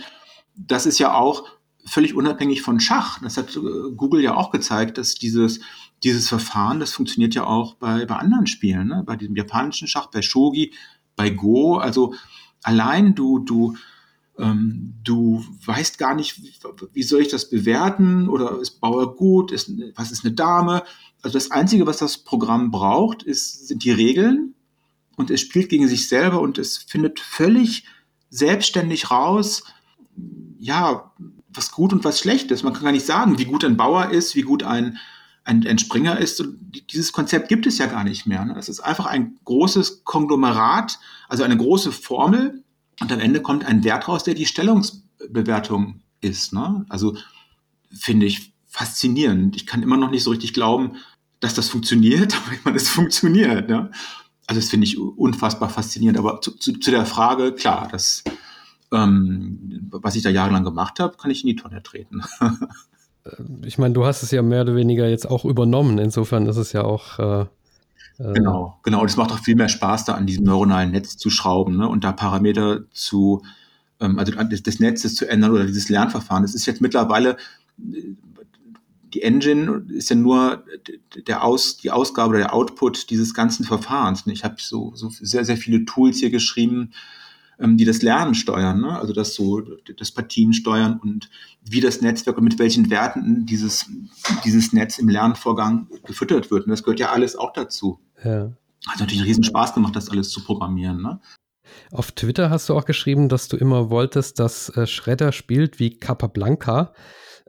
das ist ja auch völlig unabhängig von Schach. Das hat äh, Google ja auch gezeigt, dass dieses, dieses Verfahren, das funktioniert ja auch bei, bei anderen Spielen, ne? bei diesem japanischen Schach, bei Shogi, bei Go. Also allein du, du, ähm, du weißt gar nicht, wie, wie, soll ich das bewerten oder ist Bauer gut, ist, was ist eine Dame. Also das Einzige, was das Programm braucht, ist, sind die Regeln und es spielt gegen sich selber und es findet völlig selbstständig raus, ja, was gut und was schlecht ist. Man kann gar nicht sagen, wie gut ein Bauer ist, wie gut ein, ein, ein Springer ist. Dieses Konzept gibt es ja gar nicht mehr. Ne? Es ist einfach ein großes Konglomerat, also eine große Formel. Und am Ende kommt ein Wert raus, der die Stellungsbewertung ist. Ne? Also finde ich faszinierend. Ich kann immer noch nicht so richtig glauben, dass das funktioniert, *laughs* aber ich meine, es funktioniert. Ne? Also das finde ich unfassbar faszinierend. Aber zu, zu, zu der Frage, klar, das ähm, was ich da jahrelang gemacht habe, kann ich in die Tonne treten. *laughs* Äh, ich meine, du hast es ja mehr oder weniger jetzt auch übernommen. Insofern ist es ja auch. Äh, äh genau, genau. Und es macht auch viel mehr Spaß, da an diesem neuronalen Netz zu schrauben ne? und da Parameter zu, ähm, also des Netzes zu ändern oder dieses Lernverfahren. Das ist jetzt mittlerweile die Engine ist ja nur der Aus, die Ausgabe oder der Output dieses ganzen Verfahrens. Ich habe so, so sehr, sehr viele Tools hier geschrieben, ähm, die das Lernen steuern, ne? also das so das Partien steuern und wie das Netzwerk und mit welchen Werten dieses, dieses Netz im Lernvorgang gefüttert wird. Und das gehört ja alles auch dazu. Ja. Hat natürlich einen riesen Spaß gemacht, das alles zu programmieren. Ne? Auf Twitter hast du auch geschrieben, dass du immer wolltest, dass äh, Schredder spielt wie Capablanca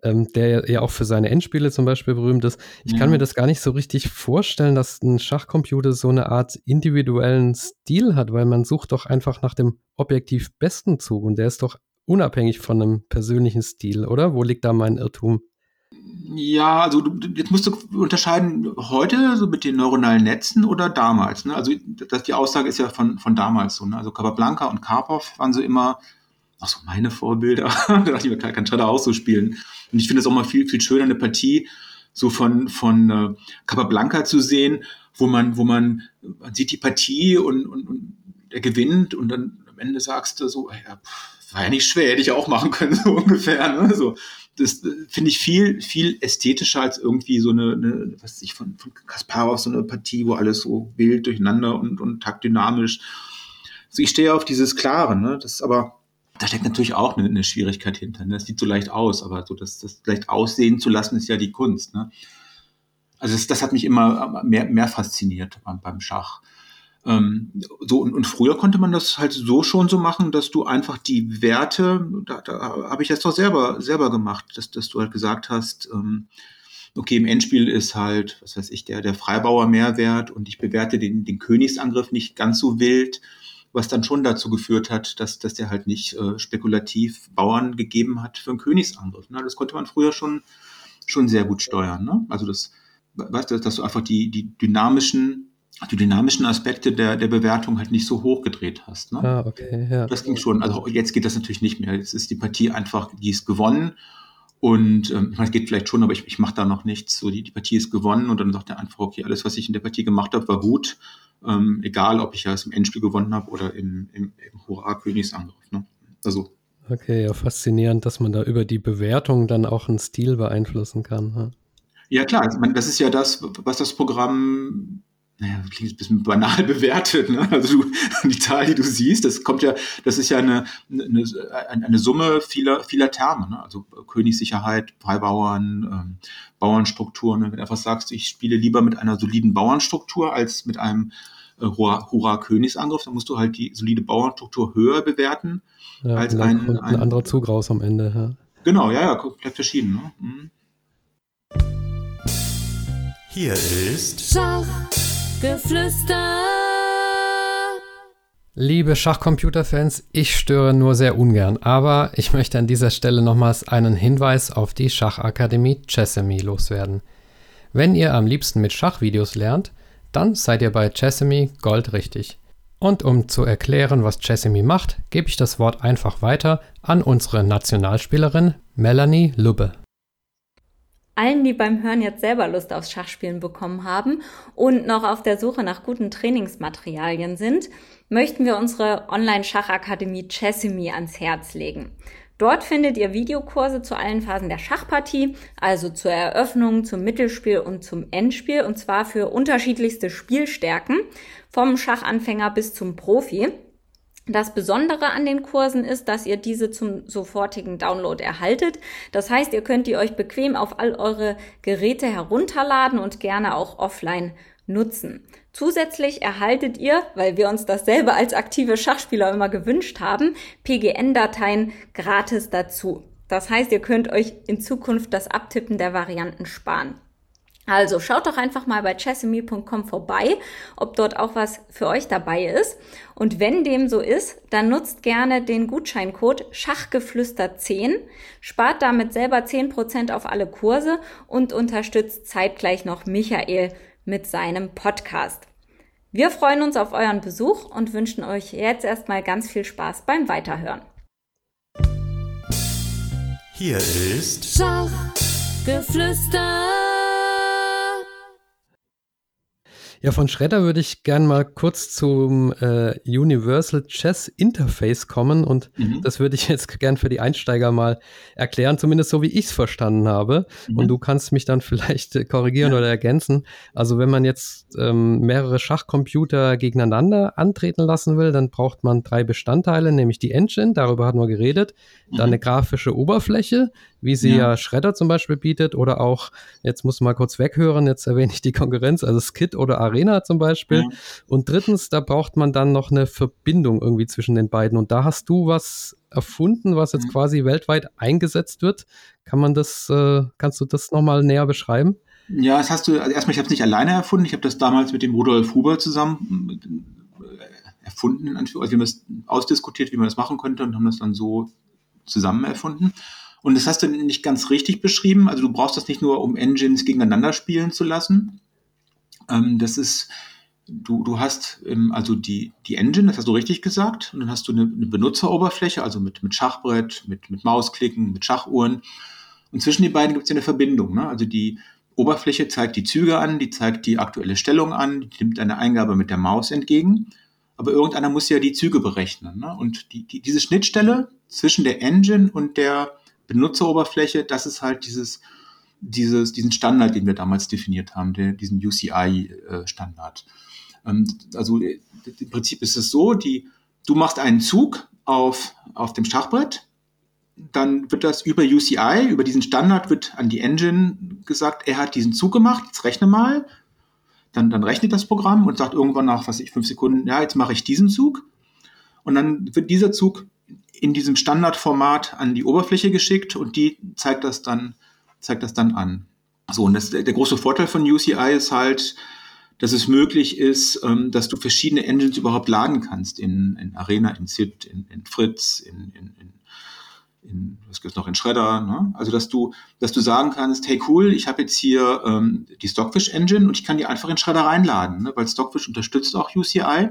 ähm, der ja auch für seine Endspiele zum Beispiel berühmt ist. Ich ja. kann mir das gar nicht so richtig vorstellen, dass ein Schachcomputer so eine Art individuellen Stil hat, weil man sucht doch einfach nach dem objektiv besten Zug und der ist doch unabhängig von einem persönlichen Stil, oder? Wo liegt da mein Irrtum? Ja, also du, jetzt musst du unterscheiden, heute so mit den neuronalen Netzen oder damals. Ne? Also das, die Aussage ist ja von, von damals so. Ne? Also Capablanca und Karpov waren so immer auch so meine Vorbilder. *laughs* da dachte ich mir, kann Schredder auch so spielen. Und ich finde es auch mal viel, viel schöner, eine Partie so von, von äh, Capablanca zu sehen, wo man, wo man, man sieht die Partie und, und, und der gewinnt und dann am Ende sagst du so, ja, pff, war ja nicht schwer, hätte ich auch machen können, *laughs* so ungefähr. Ne? So, das äh, finde ich viel, viel ästhetischer als irgendwie so eine, eine was weiß ich, von, von Kasparov, so eine Partie, wo alles so wild durcheinander und, und taktdynamisch. Also ich stehe auf dieses Klare, ne? Das ist aber da steckt natürlich auch eine, eine Schwierigkeit hinter. Ne? Das sieht so leicht aus, aber so das, das leicht aussehen zu lassen, ist ja die Kunst. Ne? Also das, das hat mich immer mehr, mehr fasziniert beim, beim Schach. Ähm, so, und, und früher konnte man das halt so schon so machen, dass du einfach die Werte, da, da habe ich das doch selber, selber gemacht, dass, dass du halt gesagt hast, ähm, okay, im Endspiel ist halt, was weiß ich, der, der Freibauer Mehrwert und ich bewerte den, den Königsangriff nicht ganz so wild was dann schon dazu geführt hat, dass, dass der halt nicht äh, spekulativ Bauern gegeben hat für einen Königsangriff. Ne? Das konnte man früher schon, schon sehr gut steuern. Ne? Also das, weißt du, dass du einfach die, die dynamischen die dynamischen Aspekte der, der Bewertung halt nicht so hoch gedreht hast. Ne? Ah, okay, ja. Das ging schon. Also jetzt geht das natürlich nicht mehr. Jetzt ist die Partie einfach, die ist gewonnen. Und ähm, ich meine, es geht vielleicht schon, aber ich, ich mache da noch nichts. So, die, die Partie ist gewonnen und dann sagt er einfach, okay, alles, was ich in der Partie gemacht habe, war gut ähm, egal ob ich ja es im Endspiel gewonnen habe oder im, im, im Hurra-Königsangriff. Ne? Also. Okay, ja, faszinierend, dass man da über die Bewertung dann auch einen Stil beeinflussen kann. Ja, ja klar, also, das ist ja das, was das Programm naja, klingt ein bisschen banal *laughs* bewertet, ne? Also du, die Zahl, die du siehst, das kommt ja, das ist ja eine, eine, eine Summe vieler, vieler Terme, ne? Also Königssicherheit, Freibauern, ähm, Bauernstrukturen. Wenn du einfach sagst, ich spiele lieber mit einer soliden Bauernstruktur als mit einem äh, Hurra-Königsangriff, dann musst du halt die solide Bauernstruktur höher bewerten ja, als ein, ein, ein, anderer Zug raus am Ende. Ja. Genau, ja, ja, komplett verschieden. Ne? Mhm. Hier ist Schach Geflüster. Liebe Schachcomputer-Fans, ich störe nur sehr ungern, aber ich möchte an dieser Stelle nochmals einen Hinweis auf die Schachakademie Chessemy loswerden. Wenn ihr am liebsten mit Schachvideos lernt, dann seid ihr bei Chessemy goldrichtig. Und um zu erklären, was Chessemy macht, gebe ich das Wort einfach weiter an unsere Nationalspielerin Melanie Lubbe. Allen, die beim Hören jetzt selber Lust aufs Schachspielen bekommen haben und noch auf der Suche nach guten Trainingsmaterialien sind, möchten wir unsere Online-Schachakademie Chessimi ans Herz legen. Dort findet ihr Videokurse zu allen Phasen der Schachpartie, also zur Eröffnung, zum Mittelspiel und zum Endspiel, und zwar für unterschiedlichste Spielstärken, vom Schachanfänger bis zum Profi. Das Besondere an den Kursen ist, dass ihr diese zum sofortigen Download erhaltet. Das heißt, ihr könnt die euch bequem auf all eure Geräte herunterladen und gerne auch offline nutzen. Zusätzlich erhaltet ihr, weil wir uns dasselbe als aktive Schachspieler immer gewünscht haben, PGN-Dateien gratis dazu. Das heißt, ihr könnt euch in Zukunft das Abtippen der Varianten sparen. Also schaut doch einfach mal bei chessemy.com vorbei, ob dort auch was für euch dabei ist. Und wenn dem so ist, dann nutzt gerne den Gutscheincode Schachgeflüster10, spart damit selber 10% auf alle Kurse und unterstützt zeitgleich noch Michael mit seinem Podcast. Wir freuen uns auf euren Besuch und wünschen euch jetzt erstmal ganz viel Spaß beim Weiterhören. Hier ist Schachgeflüster. Ja, von Schredder würde ich gern mal kurz zum äh, Universal Chess Interface kommen und mhm. das würde ich *laughs* jetzt gern für die Einsteiger mal erklären, zumindest so wie ich es verstanden habe. Mhm. Und du kannst mich dann *laughs* vielleicht äh, korrigieren ja. oder ergänzen. Also wenn man jetzt ähm, mehrere Schachcomputer gegeneinander antreten lassen will, dann braucht man drei Bestandteile, nämlich die Engine, darüber hatten wir geredet, mhm. dann eine grafische Oberfläche, wie sie ja. ja Shredder zum Beispiel bietet oder auch, jetzt muss man mal kurz weghören, jetzt erwähne ich die Konkurrenz, also Skit oder Arena zum Beispiel. Ja. Und drittens, da braucht man dann noch eine Verbindung irgendwie zwischen den beiden. Und da hast du was erfunden, was jetzt mhm. quasi weltweit eingesetzt wird. Kann man das, äh, kannst du das nochmal näher beschreiben? Ja, das hast du, also erstmal, ich habe es nicht alleine erfunden, ich habe das damals mit dem Rudolf Huber zusammen äh, erfunden, also wir haben das ausdiskutiert, wie man das machen könnte und haben das dann so zusammen erfunden. Und das hast du nicht ganz richtig beschrieben. Also du brauchst das nicht nur, um Engines gegeneinander spielen zu lassen. Ähm, das ist, du, du hast ähm, also die, die Engine, das hast du richtig gesagt. Und dann hast du eine, eine Benutzeroberfläche, also mit, mit Schachbrett, mit, mit Mausklicken, mit Schachuhren. Und zwischen den beiden gibt es eine Verbindung. Ne? Also die Oberfläche zeigt die Züge an, die zeigt die aktuelle Stellung an, die nimmt eine Eingabe mit der Maus entgegen. Aber irgendeiner muss ja die Züge berechnen. Ne? Und die, die, diese Schnittstelle zwischen der Engine und der Benutzeroberfläche, das ist halt dieses, dieses, diesen Standard, den wir damals definiert haben, der, diesen UCI-Standard. Äh, ähm, also äh, im Prinzip ist es so, die, du machst einen Zug auf, auf dem Schachbrett, dann wird das über UCI, über diesen Standard wird an die Engine gesagt, er hat diesen Zug gemacht, jetzt rechne mal. Dann, dann rechnet das Programm und sagt irgendwann nach, was ich, fünf Sekunden, ja, jetzt mache ich diesen Zug. Und dann wird dieser Zug in diesem Standardformat an die Oberfläche geschickt und die zeigt das dann, zeigt das dann an. So, und das, der große Vorteil von UCI ist halt, dass es möglich ist, ähm, dass du verschiedene Engines überhaupt laden kannst in, in Arena, in ZIP, in, in Fritz, in, in, in in, was gibt's noch in Shredder, ne? Also dass du, dass du sagen kannst, hey cool, ich habe jetzt hier ähm, die Stockfish Engine und ich kann die einfach in Shredder reinladen, ne? weil Stockfish unterstützt auch UCI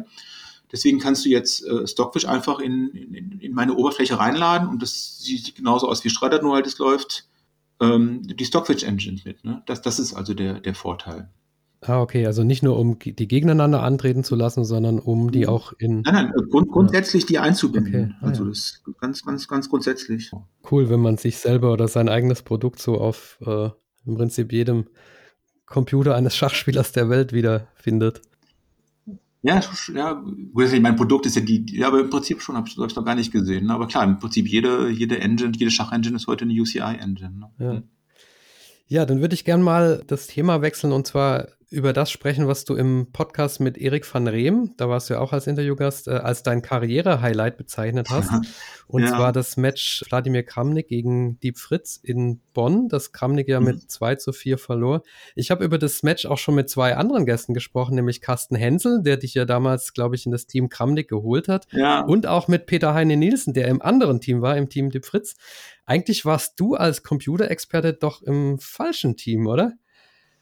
Deswegen kannst du jetzt äh, Stockfish einfach in, in, in meine Oberfläche reinladen und das sieht genauso aus wie Shredder, nur halt es läuft ähm, die Stockfish Engine mit. Ne? Das, das ist also der, der Vorteil. Ah, okay, also nicht nur um die gegeneinander antreten zu lassen, sondern um die mhm. auch in. Nein, nein, grund, grundsätzlich die einzubinden. Okay. Ah, also ja. das ganz, ganz, ganz grundsätzlich. Cool, wenn man sich selber oder sein eigenes Produkt so auf äh, im Prinzip jedem Computer eines Schachspielers der Welt wiederfindet. Ja, ja, mein Produkt ist ja die, ja, aber im Prinzip schon, habe ich, ich noch gar nicht gesehen. Ne? Aber klar, im Prinzip jede, jede Engine, jede Schachengine ist heute eine UCI-Engine. Ne? Ja. ja, dann würde ich gerne mal das Thema wechseln und zwar über das sprechen, was du im Podcast mit Erik van Reem, da warst du ja auch als Interviewgast, äh, als dein Karriere-Highlight bezeichnet hast. Und ja. zwar das Match Wladimir Kramnik gegen Dieb Fritz in Bonn, das Kramnik ja mhm. mit 2 zu 4 verlor. Ich habe über das Match auch schon mit zwei anderen Gästen gesprochen, nämlich Carsten Hensel, der dich ja damals, glaube ich, in das Team Kramnik geholt hat. Ja. Und auch mit Peter Heine Nielsen, der im anderen Team war, im Team Dieb Fritz. Eigentlich warst du als Computerexperte doch im falschen Team, oder?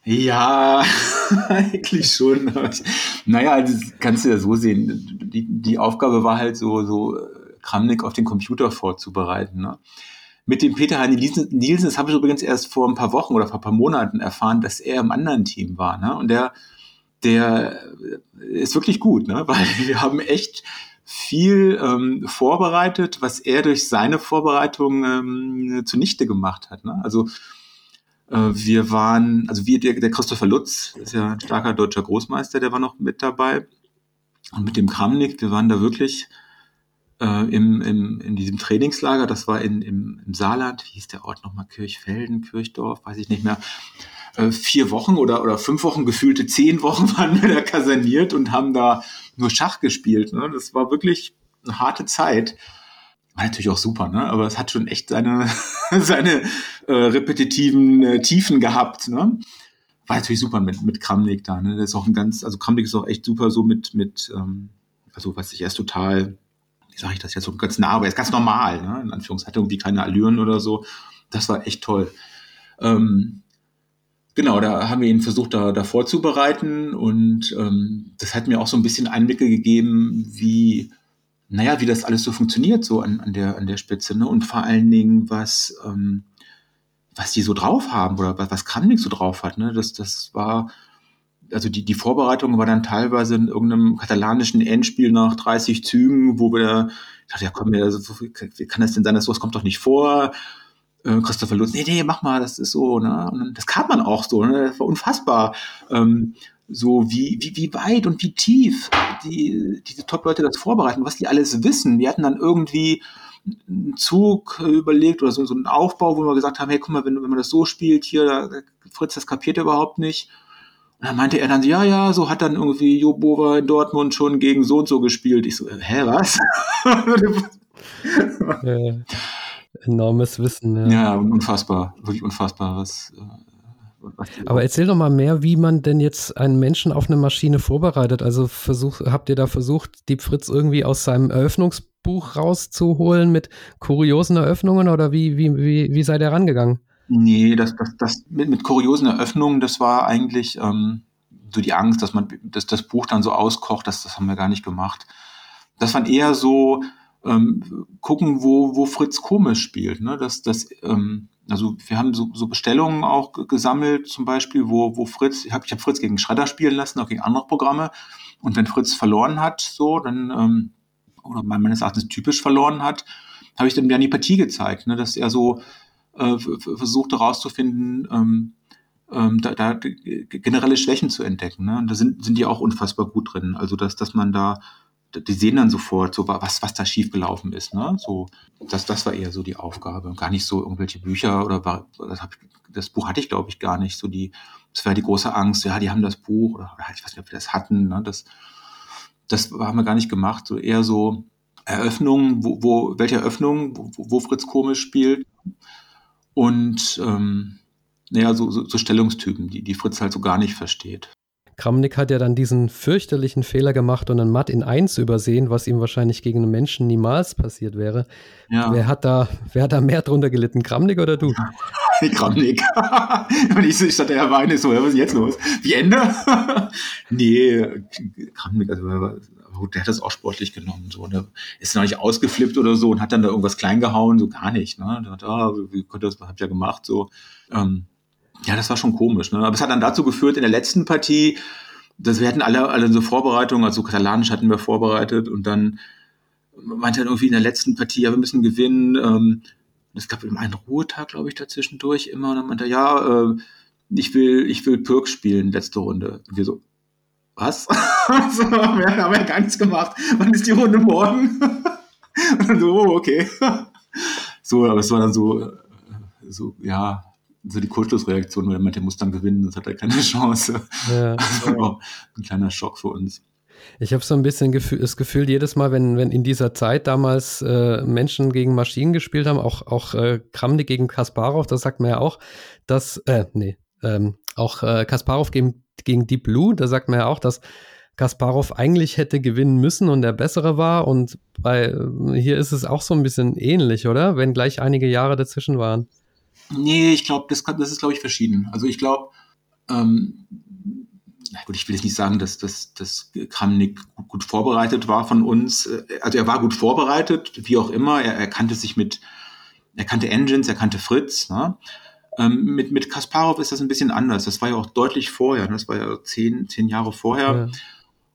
Ja, *laughs* eigentlich schon. naja, das kannst du ja so sehen. Die, die Aufgabe war halt so, so Kramnik auf den Computer vorzubereiten. Ne? mit dem Peter Heine Nielsen, das habe ich übrigens erst vor ein paar Wochen oder vor ein paar Monaten erfahren, dass er im anderen Team war. Ne? Und der, der ist wirklich gut, ne? weil *laughs* wir haben echt viel ähm, vorbereitet, was er durch seine Vorbereitung ähm, zunichte gemacht hat. Ne? Also äh, wir waren, also wir, der, der Christopher Lutz ist ja ein starker deutscher Großmeister, der war noch mit dabei. Und mit dem Kramnik, wir waren da wirklich äh, im, im, in diesem Trainingslager, das war in, im, im Saarland, wie hieß der Ort nochmal, Kirchfelden, Kirchdorf, weiß ich nicht mehr. Äh, vier Wochen oder, oder fünf Wochen, gefühlte zehn Wochen *laughs* waren wir da kaserniert und haben da nur Schach gespielt. Ne? Das war wirklich eine harte Zeit. War natürlich auch super, ne? aber es hat schon echt seine, *laughs* seine äh, repetitiven äh, Tiefen gehabt. Ne? War natürlich super mit, mit Kramnik da. Ne? Das ist auch ein ganz, also Kramnik ist auch echt super so mit, mit ähm, also was ich erst total wie sage ich das jetzt so ganz nah, aber jetzt ganz normal, ne? in Anführungszeichen, irgendwie keine Allüren oder so. Das war echt toll. Ähm, genau, da haben wir ihn versucht, da, da vorzubereiten und ähm, das hat mir auch so ein bisschen Einblicke gegeben, wie, naja, wie das alles so funktioniert, so an, an, der, an der Spitze, ne? Und vor allen Dingen, was, ähm, was die so drauf haben oder was, was Kramnik so drauf hat, ne? Das, das war, also die, die Vorbereitung war dann teilweise in irgendeinem katalanischen Endspiel nach 30 Zügen, wo wir, ich dachte, ja komm, ja, so, wie kann das denn sein, dass sowas kommt doch nicht vor? Äh, Christopher Lutz, nee, nee, mach mal, das ist so, ne? Und das kam man auch so, ne? Das war unfassbar. Ähm, so wie, wie, wie weit und wie tief die, diese Top-Leute das vorbereiten, was die alles wissen. Wir hatten dann irgendwie einen Zug überlegt oder so, so einen Aufbau, wo wir gesagt haben, hey, guck mal, wenn, wenn man das so spielt, hier, Fritz, das kapiert er überhaupt nicht. Und dann meinte er dann, ja, ja, so hat dann irgendwie Jo Bova in Dortmund schon gegen so und so gespielt. Ich so, hä, was? ja, *laughs* enormes Wissen. Ja. ja, unfassbar, wirklich unfassbar, was. Aber erzähl doch mal mehr, wie man denn jetzt einen Menschen auf eine Maschine vorbereitet. Also versuch, habt ihr da versucht, Dieb Fritz irgendwie aus seinem Eröffnungsbuch rauszuholen mit kuriosen Eröffnungen oder wie, wie, wie, wie seid ihr rangegangen? Nee, das, das, das mit, mit kuriosen Eröffnungen, das war eigentlich ähm, so die Angst, dass man dass das Buch dann so auskocht, das, das haben wir gar nicht gemacht. Das waren eher so ähm, gucken, wo, wo Fritz komisch spielt. Ne? Das, das, ähm, also wir haben so, so Bestellungen auch gesammelt, zum Beispiel, wo, wo Fritz, ich habe ich hab Fritz gegen Schredder spielen lassen, auch gegen andere Programme. Und wenn Fritz verloren hat, so, dann, ähm, oder meines Erachtens typisch verloren hat, habe ich dann ja die Partie gezeigt, ne? dass er so äh, versucht herauszufinden, ähm, ähm, da, da generelle Schwächen zu entdecken. Ne? Und da sind, sind die auch unfassbar gut drin. Also dass, dass man da, die sehen dann sofort, so was, was da schiefgelaufen ist. Ne? So, das, das war eher so die Aufgabe. Gar nicht so irgendwelche Bücher oder war, das, hab, das Buch hatte ich, glaube ich, gar nicht. So die, das war die große Angst, ja, die haben das Buch, oder ich weiß nicht, ob wir das hatten. Ne? Das, das haben wir gar nicht gemacht. So eher so Eröffnungen, wo, wo welche Eröffnung, wo, wo Fritz komisch spielt und ähm, naja, so, so, so Stellungstypen, die, die Fritz halt so gar nicht versteht. Kramnik hat ja dann diesen fürchterlichen Fehler gemacht und ein Matt in 1 übersehen, was ihm wahrscheinlich gegen einen Menschen niemals passiert wäre. Ja. Wer, hat da, wer hat da mehr drunter gelitten, Kramnik oder du? *laughs* Kramnik. *laughs* und ich, ich dachte, er weine so, was ist jetzt los? Wie Ende? *laughs* nee, Kramnik, also gut, der hat das auch sportlich genommen. So, der ist noch nicht ausgeflippt oder so und hat dann da irgendwas klein gehauen, so gar nicht. Ne? Der hat, ah, wie konnte das, hab ich ja gemacht, so. Ähm, ja, das war schon komisch. Ne? Aber es hat dann dazu geführt, in der letzten Partie, dass wir hatten alle, alle so Vorbereitungen, also katalanisch hatten wir vorbereitet und dann meinte er irgendwie in der letzten Partie, ja, wir müssen gewinnen. Ähm, es gab eben einen Ruhetag, glaube ich, dazwischendurch immer. Und dann meinte er, ja, äh, ich will, ich will Pirk spielen, letzte Runde. Und wir so, was? *laughs* so, wir haben ja gar nichts gemacht. Wann ist die Runde morgen? *laughs* und dann so, oh, okay. *laughs* so, aber es war dann so, äh, so, ja, so die Kurzschlussreaktion, weil er meinte, er muss dann gewinnen, sonst hat er keine Chance. Ja, *laughs* also, ein kleiner Schock für uns. Ich habe so ein bisschen Gefühl, das Gefühl, jedes Mal, wenn, wenn in dieser Zeit damals äh, Menschen gegen Maschinen gespielt haben, auch, auch äh, Kramnik gegen Kasparov, das sagt man ja auch, dass, äh, nee, ähm, auch äh, Kasparov gegen, gegen Deep Blue, da sagt man ja auch, dass Kasparov eigentlich hätte gewinnen müssen und der bessere war. Und bei äh, hier ist es auch so ein bisschen ähnlich, oder? Wenn gleich einige Jahre dazwischen waren. Nee, ich glaube, das, das ist, glaube ich, verschieden. Also ich glaube, ähm, gut, ich will jetzt nicht sagen, dass, dass, dass Kramnik gut, gut, vorbereitet war von uns. Also er war gut vorbereitet, wie auch immer. Er, er kannte sich mit, er kannte Engines, er kannte Fritz. Ne? Ähm, mit, mit Kasparov ist das ein bisschen anders. Das war ja auch deutlich vorher. Ne? Das war ja zehn, zehn Jahre vorher. Ja.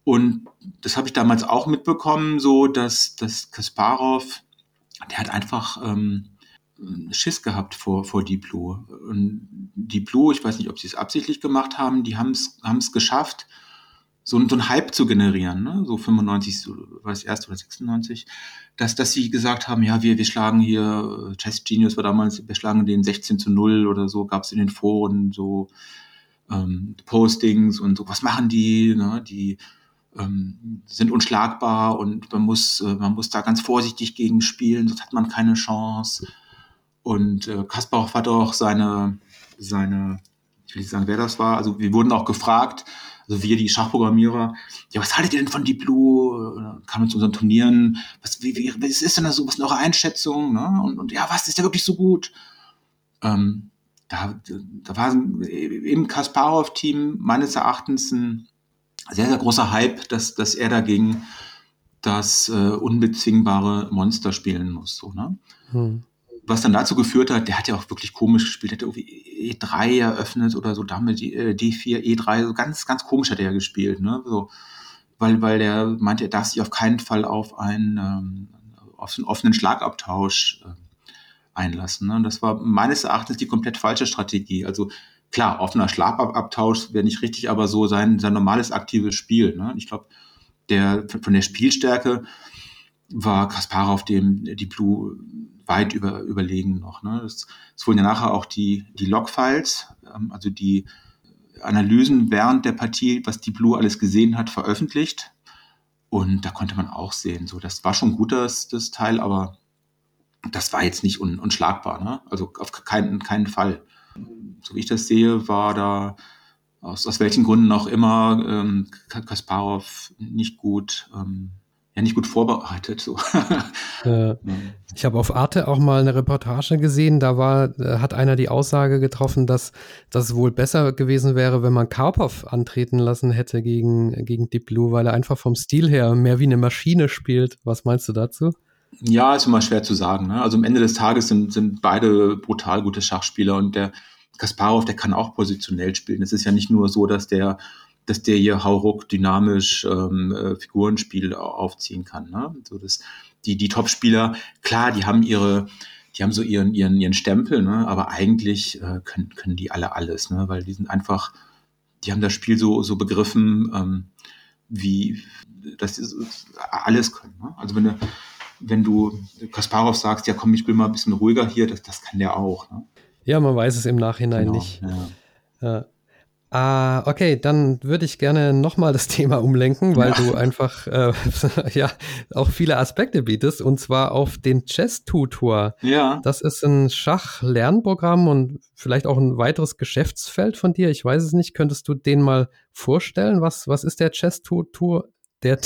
Und das habe ich damals auch mitbekommen, so dass, dass Kasparov, der hat einfach ähm, Schiss gehabt vor, vor Blue. Und Blue, ich weiß nicht, ob sie es absichtlich gemacht haben, die haben es geschafft, so, so einen Hype zu generieren, ne? so 95, so, war das erste oder 96, dass, dass sie gesagt haben, ja, wir, wir schlagen hier, Chess Genius war damals, wir schlagen den 16 zu 0 oder so, gab es in den Foren so ähm, Postings und so, was machen die, ne? die ähm, sind unschlagbar und man muss, äh, man muss da ganz vorsichtig gegen spielen, sonst hat man keine Chance. Und äh, Kasparov hat auch seine, seine, ich will nicht sagen, wer das war, also wir wurden auch gefragt, also wir, die Schachprogrammierer, ja, was haltet ihr denn von Deep Blue? Kann man zu unseren Turnieren, was, wie, wie, was ist denn da so, was ist eure Einschätzung? Ne? Und, und ja, was ist der wirklich so gut? Ähm, da, da war im Kasparov-Team meines Erachtens ein sehr, sehr großer Hype, dass, dass er dagegen das äh, unbezwingbare Monster spielen muss. So, ne? Hm was dann dazu geführt hat, der hat ja auch wirklich komisch gespielt, hat irgendwie E3 eröffnet oder so, damit D4, E3, so ganz, ganz komisch hat er ja gespielt, ne? So, weil, weil der meinte, er darf sich auf keinen Fall auf einen, ähm, auf einen offenen Schlagabtausch äh, einlassen. Ne? Und das war meines Erachtens die komplett falsche Strategie. Also klar, offener Schlagabtausch wäre nicht richtig, aber so sein, sein normales aktives Spiel. Ne? Ich glaube, der von der Spielstärke war Kasparov dem die Blue weit über, überlegen noch. Ne? Es, es wurden ja nachher auch die, die Logfiles, ähm, also die Analysen während der Partie, was die Blue alles gesehen hat, veröffentlicht. Und da konnte man auch sehen, so das war schon gut, das, das Teil, aber das war jetzt nicht un, unschlagbar. Ne? Also auf keinen, keinen Fall. So wie ich das sehe, war da aus, aus welchen Gründen auch immer ähm, Kasparov nicht gut ähm, ja nicht gut vorbereitet. So. *laughs* Äh, ich habe auf Arte auch mal eine Reportage gesehen, da war, äh, hat einer die Aussage getroffen, dass das wohl besser gewesen wäre, wenn man Karpov antreten lassen hätte gegen, gegen Deep Blue, weil er einfach vom Stil her mehr wie eine Maschine spielt. Was meinst du dazu? Ja, ist immer schwer zu sagen. Ne? Also am Ende des Tages sind, sind beide brutal gute Schachspieler und der Kasparov, der kann auch positionell spielen. Es ist ja nicht nur so, dass der dass der hier hauruck dynamisch ähm, äh, Figurenspiel aufziehen kann. Ne? So das, die die Top-Spieler, klar, die haben ihre, die haben so ihren ihren ihren Stempel, ne? aber eigentlich äh, können können die alle alles, ne? weil die sind einfach, die haben das Spiel so so begriffen, ähm, wie dass sie alles können. Ne? Also wenn du wenn du Kasparov sagst, ja komm, ich bin mal ein bisschen ruhiger hier, das, das kann der auch. Ne? Ja, man weiß es im Nachhinein genau, nicht. Ja. Ah, okay, dann würde ich gerne nochmal das *laughs* Thema umlenken, weil ja. du einfach äh, *laughs* ja auch viele Aspekte bietest und zwar auf den Chess-Tutor. Ja. Das ist ein Schach-Lernprogramm und vielleicht auch ein weiteres Geschäftsfeld von dir. Ich weiß es nicht. Könntest du den mal vorstellen? Was, was ist der Chess-Tutor? Der,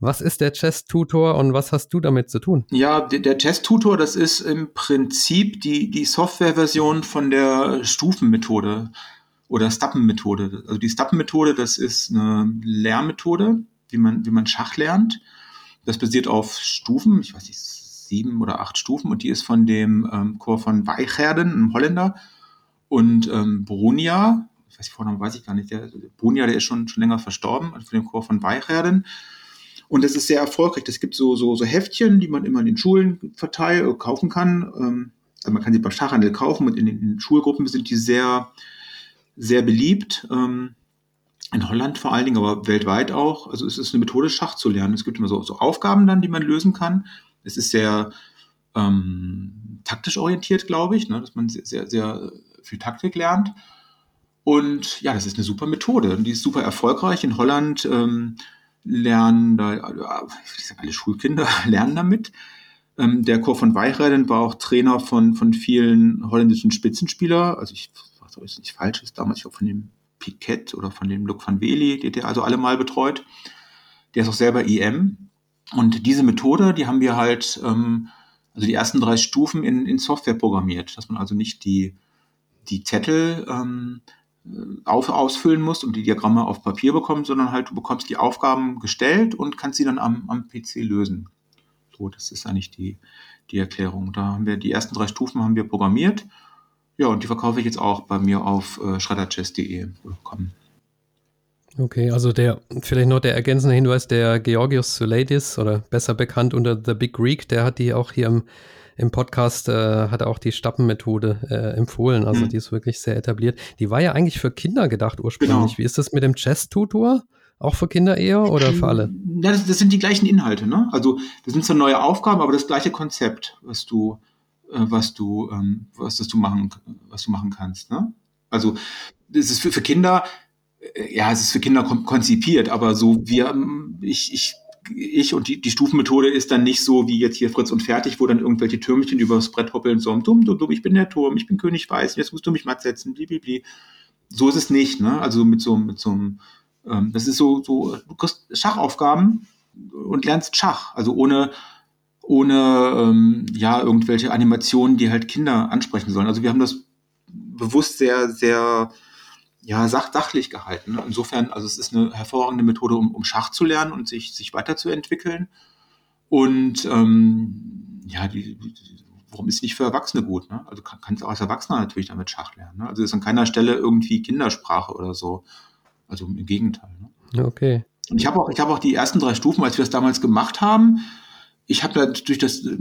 was ist der Chess-Tutor und was hast du damit zu tun? Ja, der, der Chess-Tutor, das ist im Prinzip die, die Software-Version von der Stufenmethode oder Stappen-Methode. Also die Stappen-Methode, das ist eine Lernmethode, wie man, wie man Schach lernt. Das basiert auf Stufen, ich weiß nicht, sieben oder acht Stufen und die ist von dem ähm, Chor von Weicherden, einem Holländer, und ähm, Brunia, ich weiß nicht, Vornamen weiß ich gar nicht, der, Brunia, der ist schon, schon länger verstorben, also von dem Chor von Weicherden. Und das ist sehr erfolgreich. Es gibt so, so, so Heftchen, die man immer in den Schulen verteilen, äh, kaufen kann. Ähm, also man kann sie beim Schachhandel kaufen und in den, in den Schulgruppen sind die sehr, sehr beliebt. Ähm, in Holland vor allen Dingen, aber weltweit auch. Also es ist eine Methode, Schach zu lernen. Es gibt immer so, so Aufgaben dann, die man lösen kann. Es ist sehr ähm, taktisch orientiert, glaube ich, ne, dass man sehr, sehr, sehr viel Taktik lernt. Und ja, das ist eine super Methode. Die ist super erfolgreich. In Holland ähm, lernen da, sag, alle Schulkinder *laughs* lernen damit. Ähm, der Chor von Weichreden war auch Trainer von, von vielen holländischen Spitzenspielern. Also ich so ist nicht falsch ist, damals auch von dem Piquet oder von dem Luc van Weli, die der also alle mal betreut. Der ist auch selber IM. Und diese Methode, die haben wir halt, ähm, also die ersten drei Stufen in, in Software programmiert, dass man also nicht die, die Zettel ähm, auf, ausfüllen muss und die Diagramme auf Papier bekommt, sondern halt du bekommst die Aufgaben gestellt und kannst sie dann am, am PC lösen. So, das ist eigentlich die, die Erklärung. Da haben wir die ersten drei Stufen haben wir programmiert. Ja, und die verkaufe ich jetzt auch bei mir auf äh, schredderchess.de. Okay, also der, vielleicht noch der ergänzende Hinweis, der Georgios Soulidis oder besser bekannt unter The Big Greek, der hat die auch hier im, im Podcast, äh, hat auch die Stappenmethode äh, empfohlen. Also mhm. die ist wirklich sehr etabliert. Die war ja eigentlich für Kinder gedacht ursprünglich. Genau. Wie ist das mit dem Chess-Tutor? Auch für Kinder eher oder für alle? Ja, das, das, sind die gleichen Inhalte, ne? Also das sind zwar neue Aufgaben, aber das gleiche Konzept, was du, was du, ähm, was das du machen, was du machen kannst, ne? Also das ist für, für Kinder, äh, ja, es ist für Kinder konzipiert, aber so wir, ähm, ich, ich ich und die, die Stufenmethode ist dann nicht so wie jetzt hier Fritz und Fertig, wo dann irgendwelche Türmchen übers Brett hoppeln, so dumm, dumm, dumm, ich bin der Turm, ich bin König Weiß, jetzt musst du mich matt setzen, blibli. So ist es nicht, ne? Also mit so, mit so einem, ähm, das ist so, so, du kriegst Schachaufgaben und lernst Schach, also ohne, ohne ähm, ja, irgendwelche Animationen, die halt Kinder ansprechen sollen. Also wir haben das bewusst sehr, sehr ja, sach sachlich gehalten. Ne? Insofern, also es ist eine hervorragende Methode, um, um Schach zu lernen und sich, sich weiterzuentwickeln. Und ähm, ja, die, die, warum ist nicht für Erwachsene gut? Ne? Also kann, kannst auch als Erwachsener natürlich damit Schach lernen. Ne? Also ist an keiner Stelle irgendwie Kindersprache oder so. Also im Gegenteil. Ne? Okay. Und ich habe auch, ich habe auch die ersten drei Stufen, als wir das damals gemacht haben, ich habe durch das äh,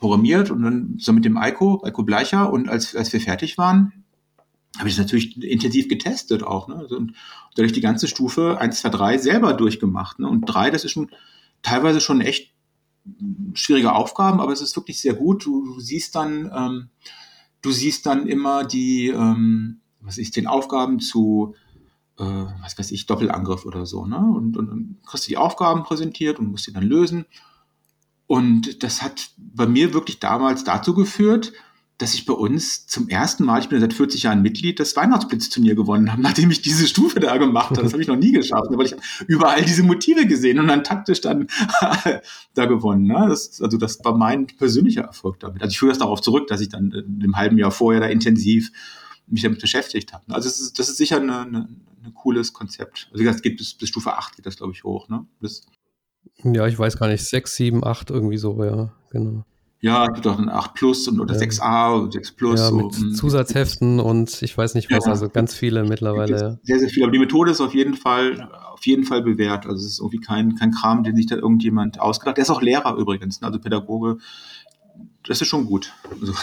programmiert und dann so mit dem Eiko, Eiko Bleicher und als, als wir fertig waren, habe ich das natürlich intensiv getestet auch. Ne? Und dadurch die ganze Stufe 1, 2, 3 selber durchgemacht. Ne? Und 3, das ist schon teilweise schon echt schwierige Aufgaben, aber es ist wirklich sehr gut. Du, du siehst dann, ähm, du siehst dann immer die, ähm, was ist den Aufgaben zu, äh, was weiß ich, Doppelangriff oder so, ne? Und, und, und kriegst du die Aufgaben präsentiert und musst sie dann lösen. Und das hat bei mir wirklich damals dazu geführt, dass ich bei uns zum ersten Mal, ich bin seit 40 Jahren Mitglied, das Weihnachtsblitzturnier gewonnen habe, *laughs* nachdem ich diese Stufe da gemacht habe. Das habe ich noch nie geschafft, weil ich überall diese Motive gesehen und dann taktisch dann *laughs* da gewonnen. Ne? Das, also das war mein persönlicher Erfolg damit. Also ich führe das darauf zurück, dass ich dann im halben Jahr vorher da intensiv mich damit beschäftigt habe. Also das ist, das ist sicher ein cooles Konzept. Also das geht bis, bis Stufe 8 geht das, glaube ich, hoch. Ne? Das, ja, ich weiß gar nicht, 6, 7, 8 irgendwie so, ja, genau. Ja, es gibt auch ein 8 Plus und, oder ja. 6a oder 6 Plus. Ja, mit so. Zusatzheften und ich weiß nicht was, ja. also ganz viele mittlerweile. Sehr, sehr viele. Aber die Methode ist auf jeden Fall, auf jeden Fall bewährt. Also es ist irgendwie kein, kein Kram, den sich da irgendjemand ausgedacht. Der ist auch Lehrer übrigens, ne? also Pädagoge. Das ist schon gut. Also,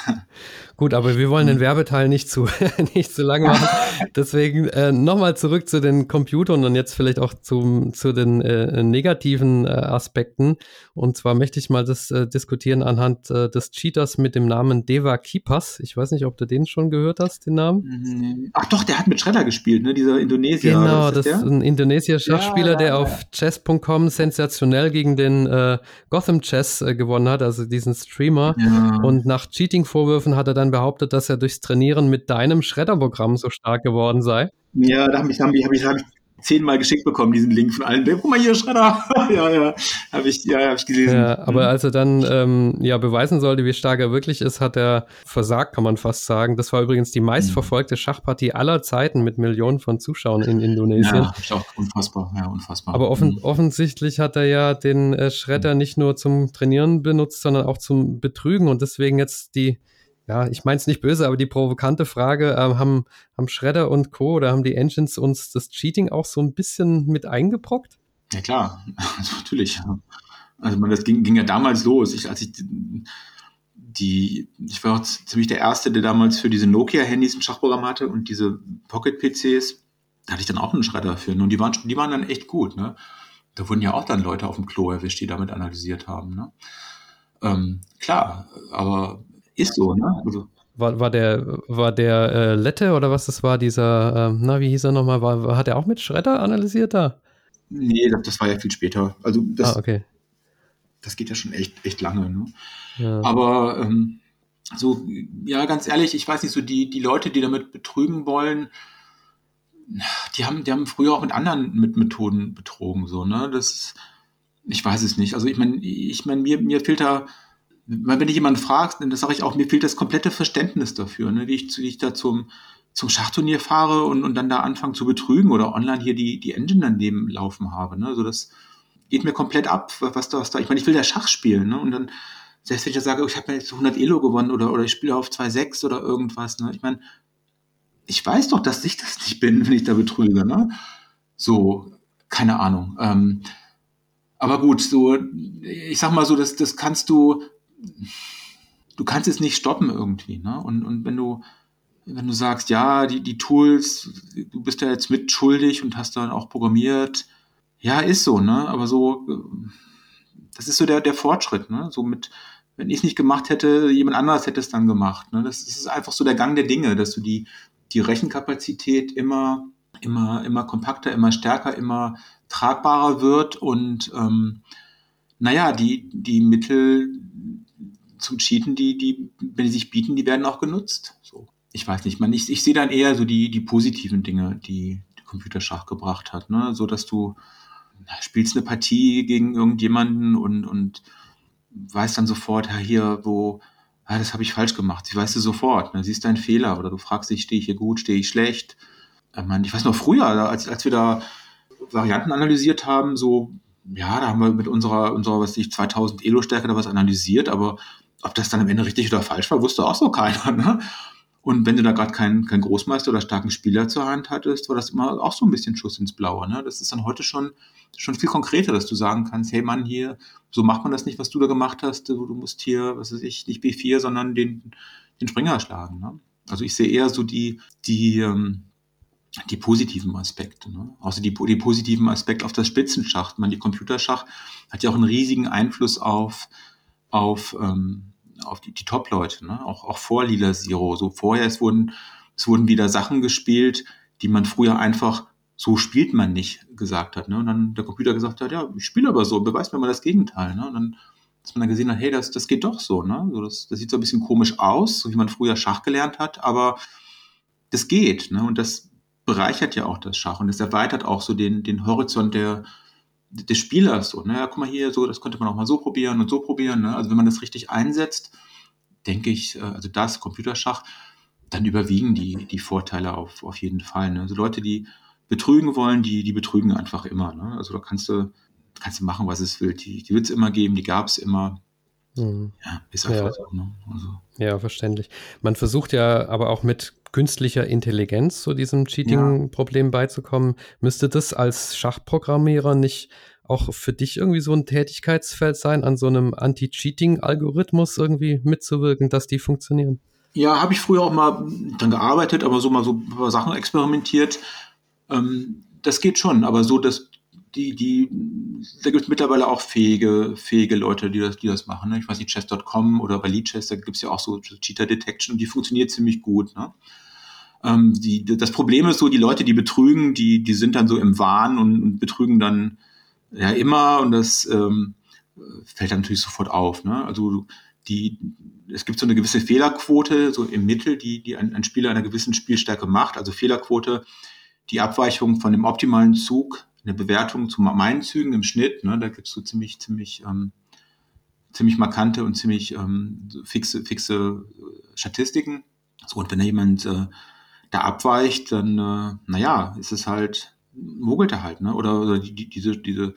Gut, aber wir wollen den. Werbeteil nicht zu, *laughs* nicht zu lang machen. Deswegen äh, nochmal zurück zu den Computern und jetzt vielleicht auch zum, zu den äh, negativen äh, Aspekten. Und zwar möchte ich mal das äh, diskutieren anhand äh, des Cheaters mit dem Namen Deva Kipas. Ich weiß nicht, ob du den schon gehört hast, den Namen. Mhm. Ach doch, der hat mit Schredder gespielt, ne? dieser Indonesier. Genau, das ist ein Indonesier-Schachspieler, ja, der ja, ja. auf chess.com sensationell gegen den äh, Gotham Chess gewonnen hat, also diesen Streamer. Und nach Cheating-Vorwürfen hat er dann behauptet, dass er durchs Trainieren mit deinem Schredderprogramm so stark geworden sei. Ja, da habe ich, hab ich, hab ich, hab ich zehnmal geschickt bekommen, diesen Link von allen. Guck mal hier, Schredder. *laughs* ja, ja, habe ich, ja, hab ich gelesen. Ja, aber mhm. als er dann ähm, ja beweisen sollte, wie stark er wirklich ist, hat er versagt, kann man fast sagen. Das war übrigens die meistverfolgte mhm. Schachpartie aller Zeiten mit Millionen von Zuschauern in Indonesien. Ja, ich auch unfassbar, ja, unfassbar. Aber offen, mhm. offensichtlich hat er ja den äh, Schredder nicht nur zum Trainieren benutzt, sondern auch zum Betrügen und deswegen jetzt die ja, ich meine es nicht böse, aber die provokante Frage, äh, haben, haben Shredder und Co. oder haben die Engines uns das Cheating auch so ein bisschen mit eingebrockt? Ja klar, also *laughs* natürlich. Also man, das ging, ging ja damals los. Ich, als ich die, ich war auch ziemlich der Erste, der damals für diese Nokia-Handys ein Schachprogramm hatte und diese Pocket-PCs, da hatte ich dann auch einen Schredder für. Und die waren, die waren dann echt gut. Ne? Da wurden ja auch dann Leute auf dem Klo erwischt, die damit analysiert haben. Ne? Ähm, klar, aber ist so, ne? Also, war, war der, war der äh, Lette oder was das war, dieser, äh, na, wie hieß er nochmal? War, hat er auch mit Schredder analysiert da? Nee, das, das war ja viel später. Also das, ah, okay. das geht ja schon echt, echt lange. Ne? Ja. Aber ähm, so, ja, ganz ehrlich, ich weiß nicht, so die, die Leute, die damit betrügen wollen, die haben, die haben früher auch mit anderen mit Methoden betrogen, so, ne? Das, ich weiß es nicht. Also ich meine, ich meine, mir, mir fehlt da wenn ich jemanden fragst, dann sage ich auch, mir fehlt das komplette Verständnis dafür, ne, wie, ich, wie ich da zum, zum Schachturnier fahre und, und dann da anfange zu betrügen oder online hier die, die Engine daneben laufen habe. Ne? Also das, geht mir komplett ab, was da, was da, ich meine, ich will ja Schach spielen, ne? Und dann, selbst wenn ich ja sage, ich habe jetzt 100 Elo gewonnen oder, oder ich spiele auf 2,6 oder irgendwas, ne? Ich meine, ich weiß doch, dass ich das nicht bin, wenn ich da betrüge, ne? So, keine Ahnung. Ähm, aber gut, so, ich sag mal so, das, das kannst du, du kannst es nicht stoppen irgendwie, ne? Und, und wenn du, wenn du sagst, ja, die, die Tools, du bist ja jetzt mitschuldig und hast dann auch programmiert, ja, ist so, ne? Aber so, das ist so der, der Fortschritt, ne? So mit, wenn ich es nicht gemacht hätte, jemand anderes hätte es dann gemacht. Ne? Das, das ist einfach so der Gang der Dinge, dass du die, die Rechenkapazität immer, immer, immer kompakter, immer stärker, immer tragbarer wird und ähm, naja, die, die Mittel zum Cheaten, die, die, wenn die sich bieten, die werden auch genutzt. So. Ich weiß nicht, man, ich, ich sehe dann eher so die, die positiven Dinge, die, die Computerschach gebracht hat, ne? So dass du na, spielst eine Partie gegen irgendjemanden und, und weißt dann sofort, ja, hier, wo, ah, das habe ich falsch gemacht. Sie weißt du sofort, ne? siehst deinen Fehler oder du fragst dich, stehe ich hier gut, stehe ich schlecht. Ich, meine, ich weiß noch früher, als, als wir da Varianten analysiert haben, so, ja, da haben wir mit unserer, unserer, was ich, 2000 Elo-Stärke da was analysiert, aber ob das dann am Ende richtig oder falsch war, wusste auch so keiner. Ne? Und wenn du da gerade keinen kein Großmeister oder starken Spieler zur Hand hattest, war das immer auch so ein bisschen Schuss ins Blaue. Ne? Das ist dann heute schon, schon viel konkreter, dass du sagen kannst, hey Mann, hier, so macht man das nicht, was du da gemacht hast. Du, musst hier, was weiß ich, nicht B4, sondern den, den Springer schlagen. Ne? Also ich sehe eher so die, die, ähm, die positiven Aspekte. Ne? Außer die, die positiven Aspekte auf das Spitzenschach. Man, die Computerschach hat ja auch einen riesigen Einfluss auf, auf ähm, auf die, die Top-Leute, ne? auch, auch vor Lila Zero. So vorher, es wurden, es wurden wieder Sachen gespielt, die man früher einfach so spielt man nicht gesagt hat. Ne? Und dann der Computer gesagt hat, ja, ich spiele aber so, beweist mir mal das Gegenteil. Ne? Und dann, dass man dann gesehen hat, hey, das, das geht doch so. Ne? So, das, das sieht so ein bisschen komisch aus, so wie man früher Schach gelernt hat, aber das geht. Ne? Und das bereichert ja auch das Schach und das erweitert auch so den, den Horizont der, des Spielers so, ne, ja, guck mal hier, so, das könnte man auch mal so probieren und so probieren, ne? Also wenn man das richtig einsetzt, denke ich, äh, also das Computerschach, dann überwiegen die, die Vorteile auf, auf jeden Fall. Ne? Also Leute, die betrügen wollen, die, die betrügen einfach immer. Ne? Also da kannst du, kannst du machen, was es will. Die, die wird es immer geben, die gab es immer. Mhm. Ja, ist einfach ja. so. Ne? Also. Ja, verständlich. Man versucht ja aber auch mit künstlicher Intelligenz zu diesem Cheating-Problem ja. beizukommen. Müsste das als Schachprogrammierer nicht auch für dich irgendwie so ein Tätigkeitsfeld sein, an so einem Anti-Cheating-Algorithmus irgendwie mitzuwirken, dass die funktionieren? Ja, habe ich früher auch mal dann gearbeitet, aber so mal so ein paar Sachen experimentiert. Ähm, das geht schon, aber so, dass die, die, da gibt es mittlerweile auch fähige, fähige Leute, die das, die das machen. Ne? Ich weiß nicht, chess.com oder bei Leadchess, da gibt es ja auch so Cheater Detection und die funktioniert ziemlich gut. Ne? Ähm, die, das Problem ist so, die Leute, die betrügen, die, die sind dann so im Wahn und, und betrügen dann ja immer und das ähm, fällt dann natürlich sofort auf. Ne? Also die, es gibt so eine gewisse Fehlerquote, so im Mittel, die, die ein, ein Spieler einer gewissen Spielstärke macht. Also Fehlerquote, die Abweichung von dem optimalen Zug eine Bewertung zu meinen Zügen im Schnitt, ne, da gibt es so ziemlich, ziemlich, ähm, ziemlich markante und ziemlich ähm, fixe, fixe Statistiken. So, und wenn da jemand äh, da abweicht, dann, äh, naja, ist es halt, mogelt er halt, ne? Oder, oder die, die, diese, diese,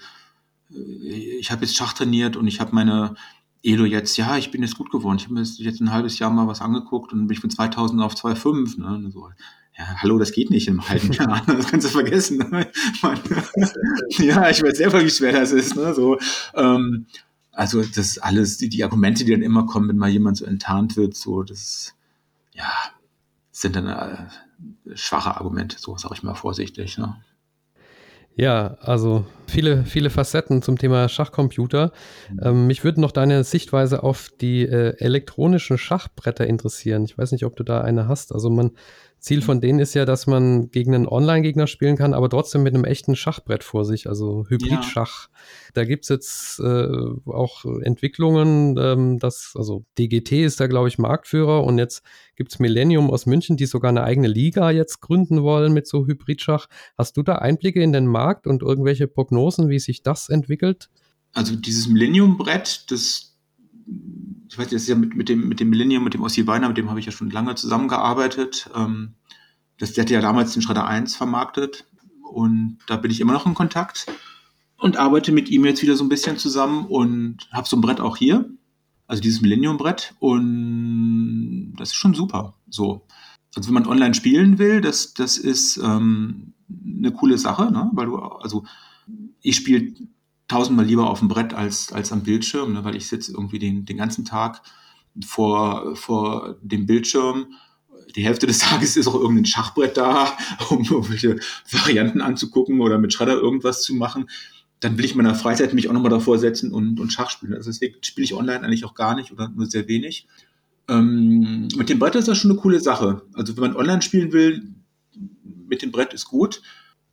äh, ich habe jetzt Schach trainiert und ich habe meine Elo jetzt, ja, ich bin jetzt gut geworden. Ich habe mir jetzt ein halbes Jahr mal was angeguckt und bin ich von 2000 auf 2,5. Ne? So, ja, hallo, das geht nicht im halben Jahr. *laughs* Das kannst du vergessen. Ne? *laughs* ja, ich weiß selber, wie schwer das ist. Ne? So, ähm, also das alles, die, die Argumente, die dann immer kommen, wenn mal jemand so enttarnt wird, so das, ja, sind dann äh, schwache Argumente, so sage ich mal vorsichtig. Ne? Ja, also viele, viele Facetten zum Thema Schachcomputer. Ähm, mich würde noch deine Sichtweise auf die äh, elektronischen Schachbretter interessieren. Ich weiß nicht, ob du da eine hast. Also man Ziel von denen ist ja, dass man gegen einen Online-Gegner spielen kann, aber trotzdem mit einem echten Schachbrett vor sich, also Hybrid-Schach. Ja. Da gibt's jetzt äh, auch Entwicklungen, ähm, dass, also DGT ist da, glaube ich, Marktführer und jetzt gibt's Millennium aus München, die sogar eine eigene Liga jetzt gründen wollen mit so Hybrid-Schach. Hast du da Einblicke in den Markt und irgendwelche Prognosen, wie sich das entwickelt? Also dieses Millennium-Brett, das ich weiß, das ist ja mit, mit dem, mit dem Millennium, mit dem Ossi Weiner, mit dem habe ich ja schon lange zusammengearbeitet. Ähm, das, der hatte ja damals den Schredder 1 vermarktet und da bin ich immer noch in Kontakt. und arbeite mit ihm jetzt wieder so ein bisschen zusammen und habe so ein Brett auch hier, also dieses Millennium-Brett und das ist schon super. So, also wenn man online spielen will, das, das ist ähm, eine coole Sache, ne? weil du, also ich spiele tausendmal lieber auf dem Brett als, als am Bildschirm, ne? weil ich sitze irgendwie den, den ganzen Tag vor, vor dem Bildschirm. Die Hälfte des *laughs* Tages ist auch irgendein Schachbrett da, *laughs* um irgendwelche Varianten anzugucken oder mit Schredder irgendwas zu machen. Dann will ich in meiner Freizeit mich auch nochmal davor setzen und, und Schach spielen. Also deswegen spiele ich online eigentlich auch gar nicht oder nur sehr wenig. Ähm, mit dem Brett ist das schon eine coole Sache. Also wenn man online spielen will, mit dem Brett ist gut.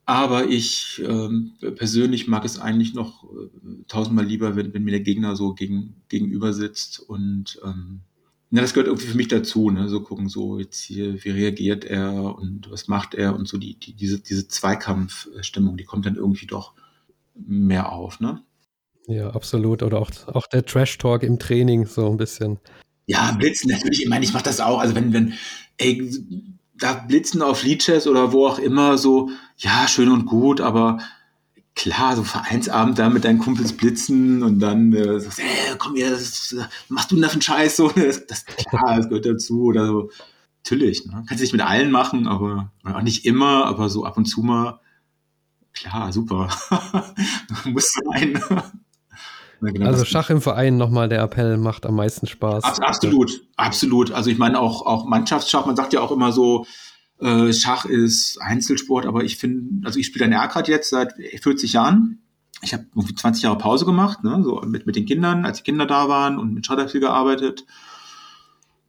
Aber ich ähm, persönlich mag es eigentlich noch äh, tausendmal lieber, wenn, wenn mir der Gegner so gegen, gegenüber sitzt. Und ähm, ja, das gehört irgendwie für mich dazu, ne? So gucken, so jetzt hier, wie reagiert er und was macht er und so die, die, diese, diese Zweikampfstimmung, die kommt dann irgendwie doch mehr auf, ne? Ja, absolut. Oder auch, auch der Trash-Talk im Training, so ein bisschen. Ja, Blitzen natürlich. Ich meine, ich mache das auch. Also wenn, wenn, ey, da blitzen auf Liedchess oder wo auch immer so, ja, schön und gut, aber klar, so Vereinsabend da mit deinen Kumpels blitzen und dann äh, sagst, hey, komm hier, das, machst du denn da für einen Scheiß? So, *laughs* das, das, klar, das gehört dazu oder so. Natürlich, ne? kannst du nicht mit allen machen, aber auch nicht immer, aber so ab und zu mal, klar, super. *laughs* Muss sein. Genau also Schach im Verein nochmal der Appell macht am meisten Spaß. absolut, absolut. Also ich meine auch, auch Mannschaftsschach, man sagt ja auch immer so, äh, Schach ist Einzelsport, aber ich finde, also ich spiele ein Erkrad jetzt seit 40 Jahren. Ich habe irgendwie 20 Jahre Pause gemacht, ne, so mit, mit den Kindern, als die Kinder da waren und mit Schredder viel gearbeitet.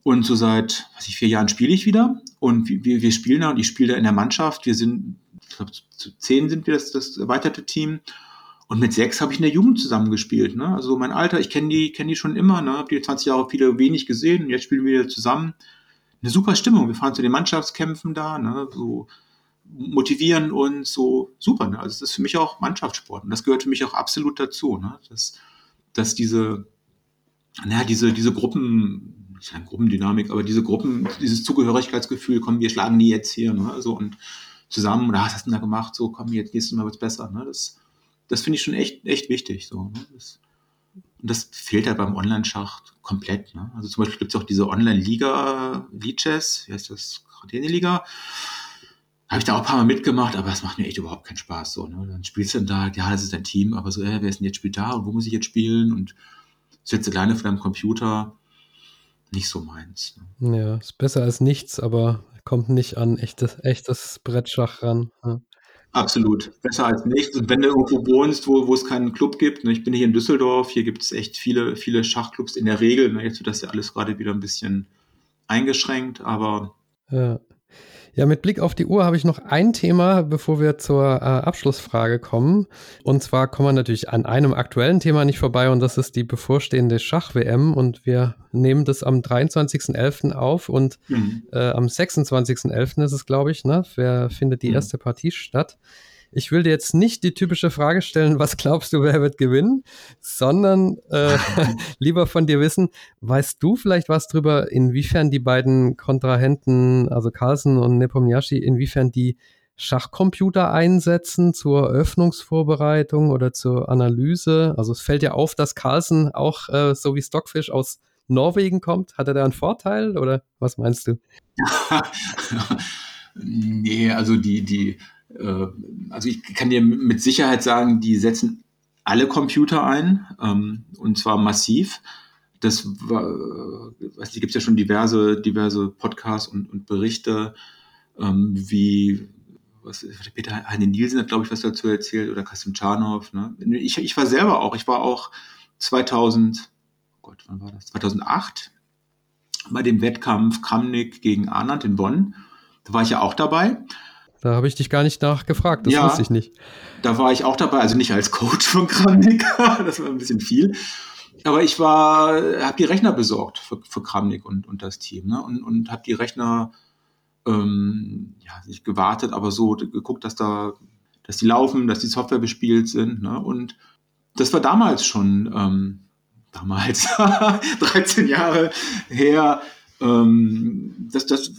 Und so seit, was ich, vier Jahren spiele ich wieder. Und wir, wir spielen da und ich spiele da in der Mannschaft. Wir sind, ich glaube, zu zehn sind wir das, das erweiterte Team. Und mit sechs habe ich in der Jugend zusammengespielt. Ne? Also mein Alter, ich kenne die, kenn die schon immer, ne? habe die 20 Jahre viele wenig gesehen und jetzt spielen wir wieder zusammen. Eine super Stimmung. Wir fahren zu den Mannschaftskämpfen da, ne? so motivieren uns, so super. Ne? Also es ist für mich auch Mannschaftssport und das gehört für mich auch absolut dazu, ne? dass, dass diese, naja, diese, diese Gruppen, nicht eine Gruppendynamik, aber diese Gruppen, dieses Zugehörigkeitsgefühl, komm, wir schlagen die jetzt hier, ne? so und zusammen, oder was hast du denn da gemacht? So, komm, jetzt nächstes Mal wird's besser. Ne? Das, das finde ich schon echt, echt wichtig. So, ne? das, und das fehlt ja beim Online-Schach komplett. Ne? Also zum Beispiel gibt es auch diese Online-Liga, Lichess, wie heißt das, Liga. Habe ich da auch ein paar Mal mitgemacht, aber es macht mir echt überhaupt keinen Spaß. So, ne? Dann spielst du dann da, ja, das ist dein Team, aber so, äh, wer ist denn jetzt spielt da und wo muss ich jetzt spielen? Und sitze alleine vor deinem Computer. Nicht so meins. Ne? Ja, ist besser als nichts, aber kommt nicht an echtes, echtes Brettschach ran. Ja. Absolut. Besser als nichts. Und wenn du irgendwo wohnst, wo, wo es keinen Club gibt, ne, ich bin hier in Düsseldorf, hier gibt es echt viele, viele Schachclubs in der Regel. Ne, jetzt wird das ja alles gerade wieder ein bisschen eingeschränkt, aber. Ja. Ja, mit Blick auf die Uhr habe ich noch ein Thema, bevor wir zur äh, Abschlussfrage kommen. Und zwar kommen wir natürlich an einem aktuellen Thema nicht vorbei und das ist die bevorstehende Schach-WM. Und wir nehmen das am 23.11. auf und mhm. äh, am 26.11. ist es, glaube ich, ne? Wer findet die mhm. erste Partie statt? Ich will dir jetzt nicht die typische Frage stellen, was glaubst du, wer wird gewinnen, sondern äh, *laughs* lieber von dir wissen, weißt du vielleicht was drüber, inwiefern die beiden Kontrahenten, also Carlsen und Nepomniachtchi, inwiefern die Schachcomputer einsetzen zur Öffnungsvorbereitung oder zur Analyse? Also es fällt ja auf, dass Carlsen auch äh, so wie Stockfish aus Norwegen kommt. Hat er da einen Vorteil oder was meinst du? *laughs* nee, also die, die also ich kann dir mit Sicherheit sagen, die setzen alle Computer ein ähm, und zwar massiv. Das war, äh, weiß gibt es ja schon diverse, diverse Podcasts und, und Berichte, ähm, wie was, Peter Heine Nielsen hat, glaube ich, was dazu erzählt, oder Kasim Czarnov. Ne? Ich, ich war selber auch, ich war auch 2000, Gott, wann war das? 2008 bei dem Wettkampf Kramnik gegen Arndt in Bonn. Da war ich ja auch dabei. Da habe ich dich gar nicht nachgefragt, das ja, wusste ich nicht. Da war ich auch dabei, also nicht als Coach von Kramnik, *laughs* das war ein bisschen viel. Aber ich war, habe die Rechner besorgt für, für Kramnik und, und das Team ne? und, und habe die Rechner ähm, ja, nicht gewartet, aber so geguckt, dass da, dass die laufen, dass die Software bespielt sind. Ne? Und das war damals schon, ähm, damals, *laughs* 13 Jahre her, ähm, das, das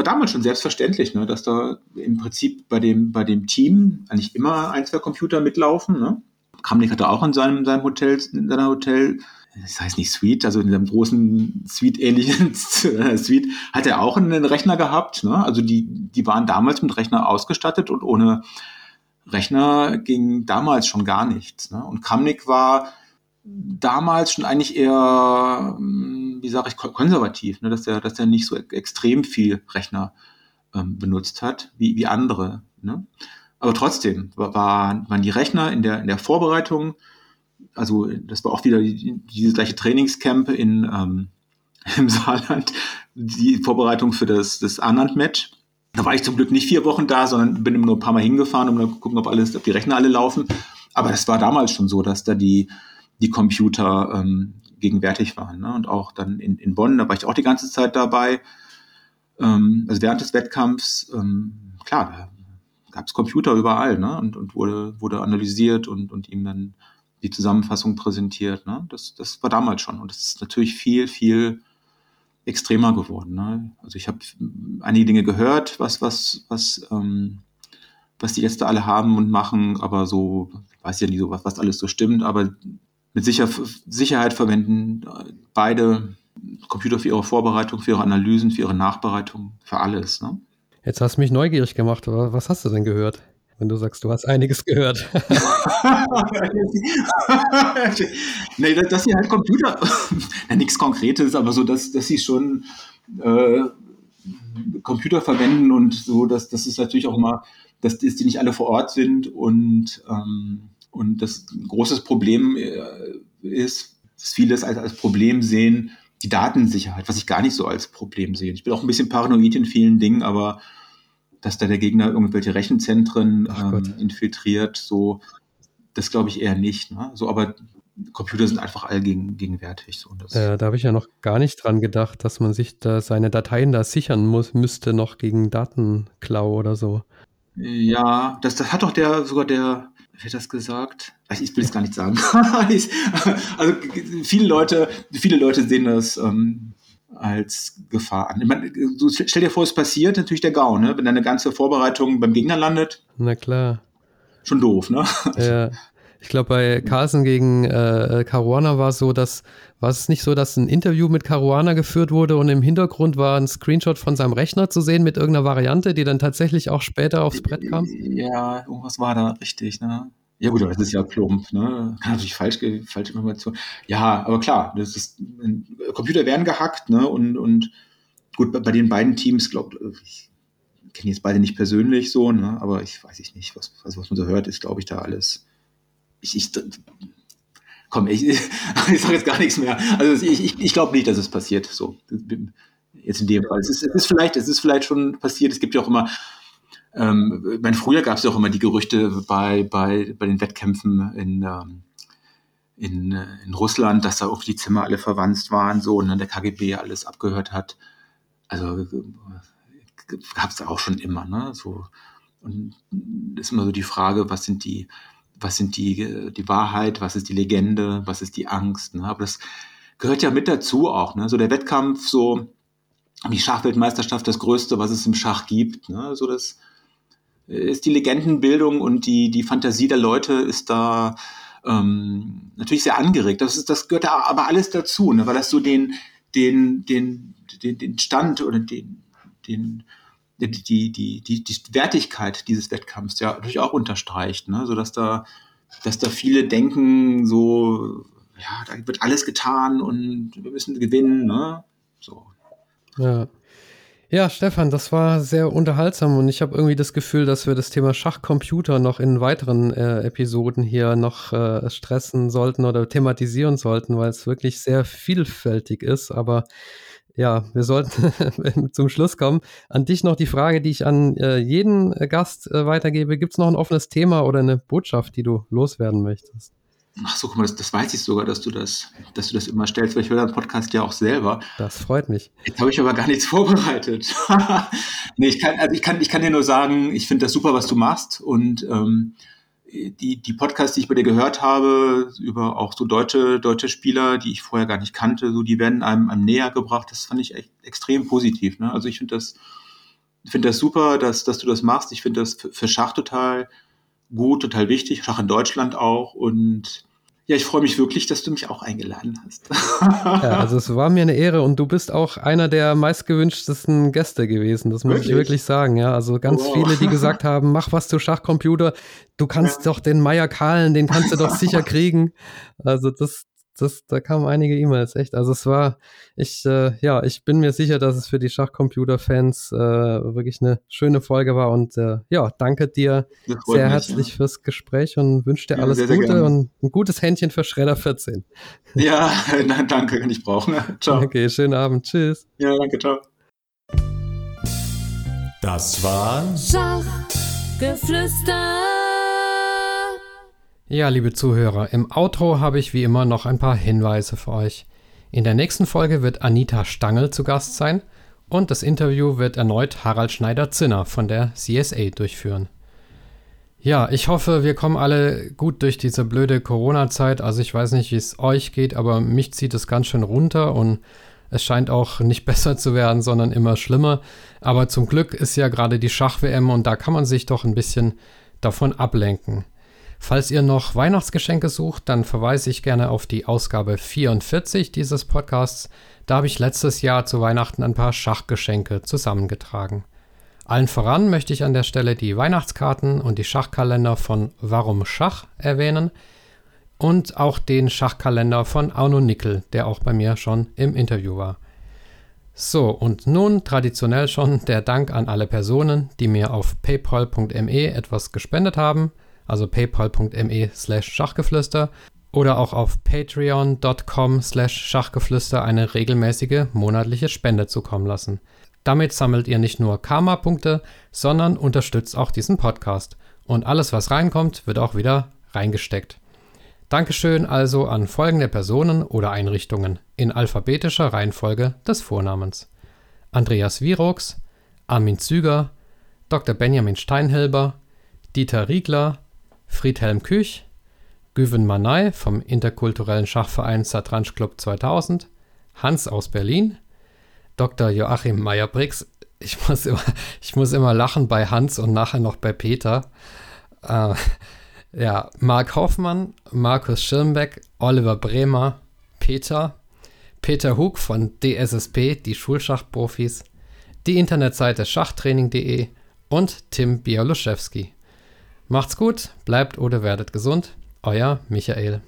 war damals schon selbstverständlich, ne, dass da im Prinzip bei dem, bei dem Team eigentlich immer ein, zwei Computer mitlaufen. Ne? Kramnik hatte auch in seinem, seinem Hotel, in seiner Hotel, das heißt nicht Suite, also in seinem großen Suite-ähnlichen *laughs* Suite, hat er auch einen Rechner gehabt. Ne? Also die, die waren damals mit Rechner ausgestattet und ohne Rechner ging damals schon gar nichts. Ne? Und Kramnik war damals schon eigentlich eher, hm, wie sage ich, konservativ, ne? dass er dass er nicht so extrem viel Rechner ähm, benutzt hat wie, wie andere. Ne? Aber trotzdem war, waren die Rechner in der, in der Vorbereitung, also das war auch wieder dieses gleiche Trainingscamp in, ähm, *laughs* im Saarland, die Vorbereitung für das, das Anand-Match. Da war ich zum Glück nicht vier Wochen da, sondern bin nur ein paar Mal hingefahren, um zu gucken, ob alles, ob die Rechner alle laufen. Aber das war damals schon so, dass da die, die Computer ähm, gegenwärtig waren. Ne? Und auch dann in, in Bonn, da war ich auch die ganze Zeit dabei. Ähm, also während des Wettkampfs, ähm, klar, da gab es Computer überall ne? und, und wurde, wurde analysiert und, und ihm dann die Zusammenfassung präsentiert. Ne? Das, das war damals schon. Und das ist natürlich viel, viel extremer geworden. Ne? Also ich habe einige Dinge gehört, was, was, was, ähm, was die jetzt da alle haben und machen, aber so, weiß ja nicht so, was, was alles so stimmt, aber mit Sicher Sicherheit verwenden beide Computer für ihre Vorbereitung, für ihre Analysen, für ihre Nachbereitung, für alles. Ne? Jetzt hast du mich neugierig gemacht. Was hast du denn gehört? Wenn du sagst, du hast einiges gehört. *laughs* nee, dass sie halt Computer, *laughs* ja, nichts Konkretes, aber so, dass, dass sie schon äh, Computer verwenden und so, dass das ist natürlich auch mal, dass, dass die nicht alle vor Ort sind und, ähm, und das ein großes Problem äh, ist, dass viele es als, als Problem sehen, die Datensicherheit, was ich gar nicht so als Problem sehe. Ich bin auch ein bisschen paranoid in vielen Dingen, aber dass da der Gegner irgendwelche Rechenzentren ähm, infiltriert, so, das glaube ich eher nicht. Ne? So, aber Computer sind einfach allgegenwärtig. So, äh, da habe ich ja noch gar nicht dran gedacht, dass man sich da seine Dateien da sichern muss, müsste noch gegen Datenklau oder so. Ja, das, das hat doch der, sogar der, hat das gesagt? Ich will es gar nicht sagen. *laughs* also viele Leute, viele Leute sehen das ähm, als Gefahr an. Meine, du stell dir vor, es passiert natürlich der GAU, ne? wenn deine ganze Vorbereitung beim Gegner landet. Na klar. Schon doof, ne? Ja. *laughs* Ich glaube, bei Carlsen gegen äh, Caruana war es so, dass war es nicht so, dass ein Interview mit Caruana geführt wurde und im Hintergrund war ein Screenshot von seinem Rechner zu sehen mit irgendeiner Variante, die dann tatsächlich auch später aufs Brett kam? Ja, irgendwas war da richtig, ne? Ja gut, aber das ist ja plump, ne? Kann natürlich falsch, falsche Information. Ja, aber klar, das ist, Computer werden gehackt, ne? Und, und gut, bei, bei den beiden Teams, glaube ich, kenne jetzt beide nicht persönlich so, ne? Aber ich weiß ich nicht, was, was, was man so hört, ist, glaube ich, da alles. Ich, ich komm, ich, *laughs* ich sage jetzt gar nichts mehr. Also ich, ich, ich glaube nicht, dass es passiert. So, jetzt in dem Fall. Es ist, es ist vielleicht, es ist vielleicht schon passiert. Es gibt ja auch immer ähm, mein, früher gab es ja auch immer die Gerüchte bei, bei, bei den Wettkämpfen in, ähm, in, in Russland, dass da auch die Zimmer alle verwandt waren, so, und dann der KGB alles abgehört hat. Also gab es auch schon immer, ne? So, und ist immer so die Frage, was sind die, was sind die, die Wahrheit, was ist die Legende, was ist die Angst, ne? Aber das gehört ja mit dazu auch, ne? So der Wettkampf, so die Schachweltmeisterschaft, das Größte, was es im Schach gibt, ne? So das, ist die Legendenbildung und die, die Fantasie der Leute ist da ähm, natürlich sehr angeregt. Das, ist, das gehört da aber alles dazu, ne? weil das so den, den, den, den, den Stand oder den, den, die, die, die, die, Wertigkeit dieses Wettkampfs ja natürlich auch unterstreicht, ne? sodass da, dass da viele denken, so, ja, da wird alles getan und wir müssen gewinnen, ne? So. Ja. Ja, Stefan, das war sehr unterhaltsam und ich habe irgendwie das Gefühl, dass wir das Thema Schachcomputer noch in weiteren äh, Episoden hier noch äh, stressen sollten oder thematisieren sollten, weil es wirklich sehr vielfältig ist. Aber ja, wir sollten *laughs* zum Schluss kommen. An dich noch die Frage, die ich an äh, jeden Gast äh, weitergebe. Gibt es noch ein offenes Thema oder eine Botschaft, die du loswerden möchtest? Ach so, guck mal, das, das, weiß ich sogar, dass du das, dass du das immer stellst, weil ich höre deinen Podcast ja auch selber. Das freut mich. Jetzt habe ich aber gar nichts *laughs* vorbereitet. *laughs* nee, ich kann, also ich kann, ich kann dir nur sagen, ich finde das super, was du machst und ähm, die, die Podcasts, die ich bei dir gehört habe, über auch so deutsche, deutsche Spieler, die ich vorher gar nicht kannte, so, die werden einem, einem näher gebracht. Das fand ich echt extrem positiv. Ne? Also ich finde das, finde das super, dass, dass du das machst. Ich finde das für, Schach total gut, total wichtig. Schach in Deutschland auch. Und ja, ich freue mich wirklich, dass du mich auch eingeladen hast. ja, also es war mir eine Ehre und du bist auch einer der meistgewünschtesten Gäste gewesen. Das muss wirklich? ich wirklich sagen. Ja, also ganz wow. viele, die *laughs* gesagt haben, mach was zu Schachcomputer. Du kannst ja. doch den Meier Kahlen, den kannst du doch sicher *laughs* kriegen. Also das, das, da kamen einige E-Mails, echt. Also es war, ich, äh, ja, ich bin mir sicher, dass es für die Schachcomputer-Fans äh, wirklich eine schöne Folge war und äh, ja, danke dir sehr mich, herzlich ja. fürs Gespräch und wünsche dir ja, alles sehr, Gute sehr und ein gutes Händchen für Schredder 14. *laughs* Ja, *laughs* danke, kann ich brauchen. *laughs* Ciao. Okay, schönen Abend. Tschüss. Ja, danke, ciao. Das war Schachgeflüster. Ja, liebe Zuhörer, im Outro habe ich wie immer noch ein paar Hinweise für euch. In der nächsten Folge wird Anita Stangl zu Gast sein und das Interview wird erneut Harald Schneider-Zinner von der CSA durchführen. Ja, ich hoffe, wir kommen alle gut durch diese blöde Corona-Zeit. Also ich weiß nicht, wie es euch geht, aber mich zieht es ganz schön runter und es scheint auch nicht *laughs* besser zu werden, sondern immer schlimmer. Aber zum Glück ist ja gerade die Schach-WM und da kann man sich doch ein bisschen davon ablenken. Falls ihr noch Weihnachtsgeschenke sucht, dann verweise ich gerne auf die Ausgabe 44 dieses Podcasts. Da habe ich letztes Jahr zu Weihnachten ein paar Schachgeschenke zusammengetragen. Allen voran möchte ich an der Stelle die Weihnachtskarten und die Schachkalender von Warum Schach erwähnen und auch den Schachkalender von Arno Nickel, der auch bei mir schon im Interview war. So, und nun traditionell schon der Dank an alle Personen, die mir auf paypal.me etwas gespendet haben also paypal.me slash Schachgeflüster oder auch auf patreon.com slash Schachgeflüster eine regelmäßige monatliche Spende zukommen lassen. Damit sammelt ihr nicht nur Karma-Punkte, sondern unterstützt auch diesen Podcast. Und alles, was reinkommt, wird auch wieder reingesteckt. Dankeschön also an folgende Personen oder Einrichtungen in alphabetischer Reihenfolge des Vornamens. Andreas Wirox, Armin Züger, Dr. Benjamin Steinhilber, Dieter Riegler, Friedhelm Küch, Güven Manay vom interkulturellen Schachverein Satranj Club 2000, Hans aus Berlin, Dr. Joachim Meyer-Briggs. Ich *laughs* muss, immer, ich muss immer lachen bei Hans und nachher noch bei Peter. Äh, ja, Marc Hoffmann, Markus Schirmbeck, Oliver Bremer, Peter, Peter Hug von DSSP, die Schulschachprofis, die Internetseite schachtraining.de und Tim Bialuszewski. Macht's gut, bleibt oder werdet gesund. Euer Michael.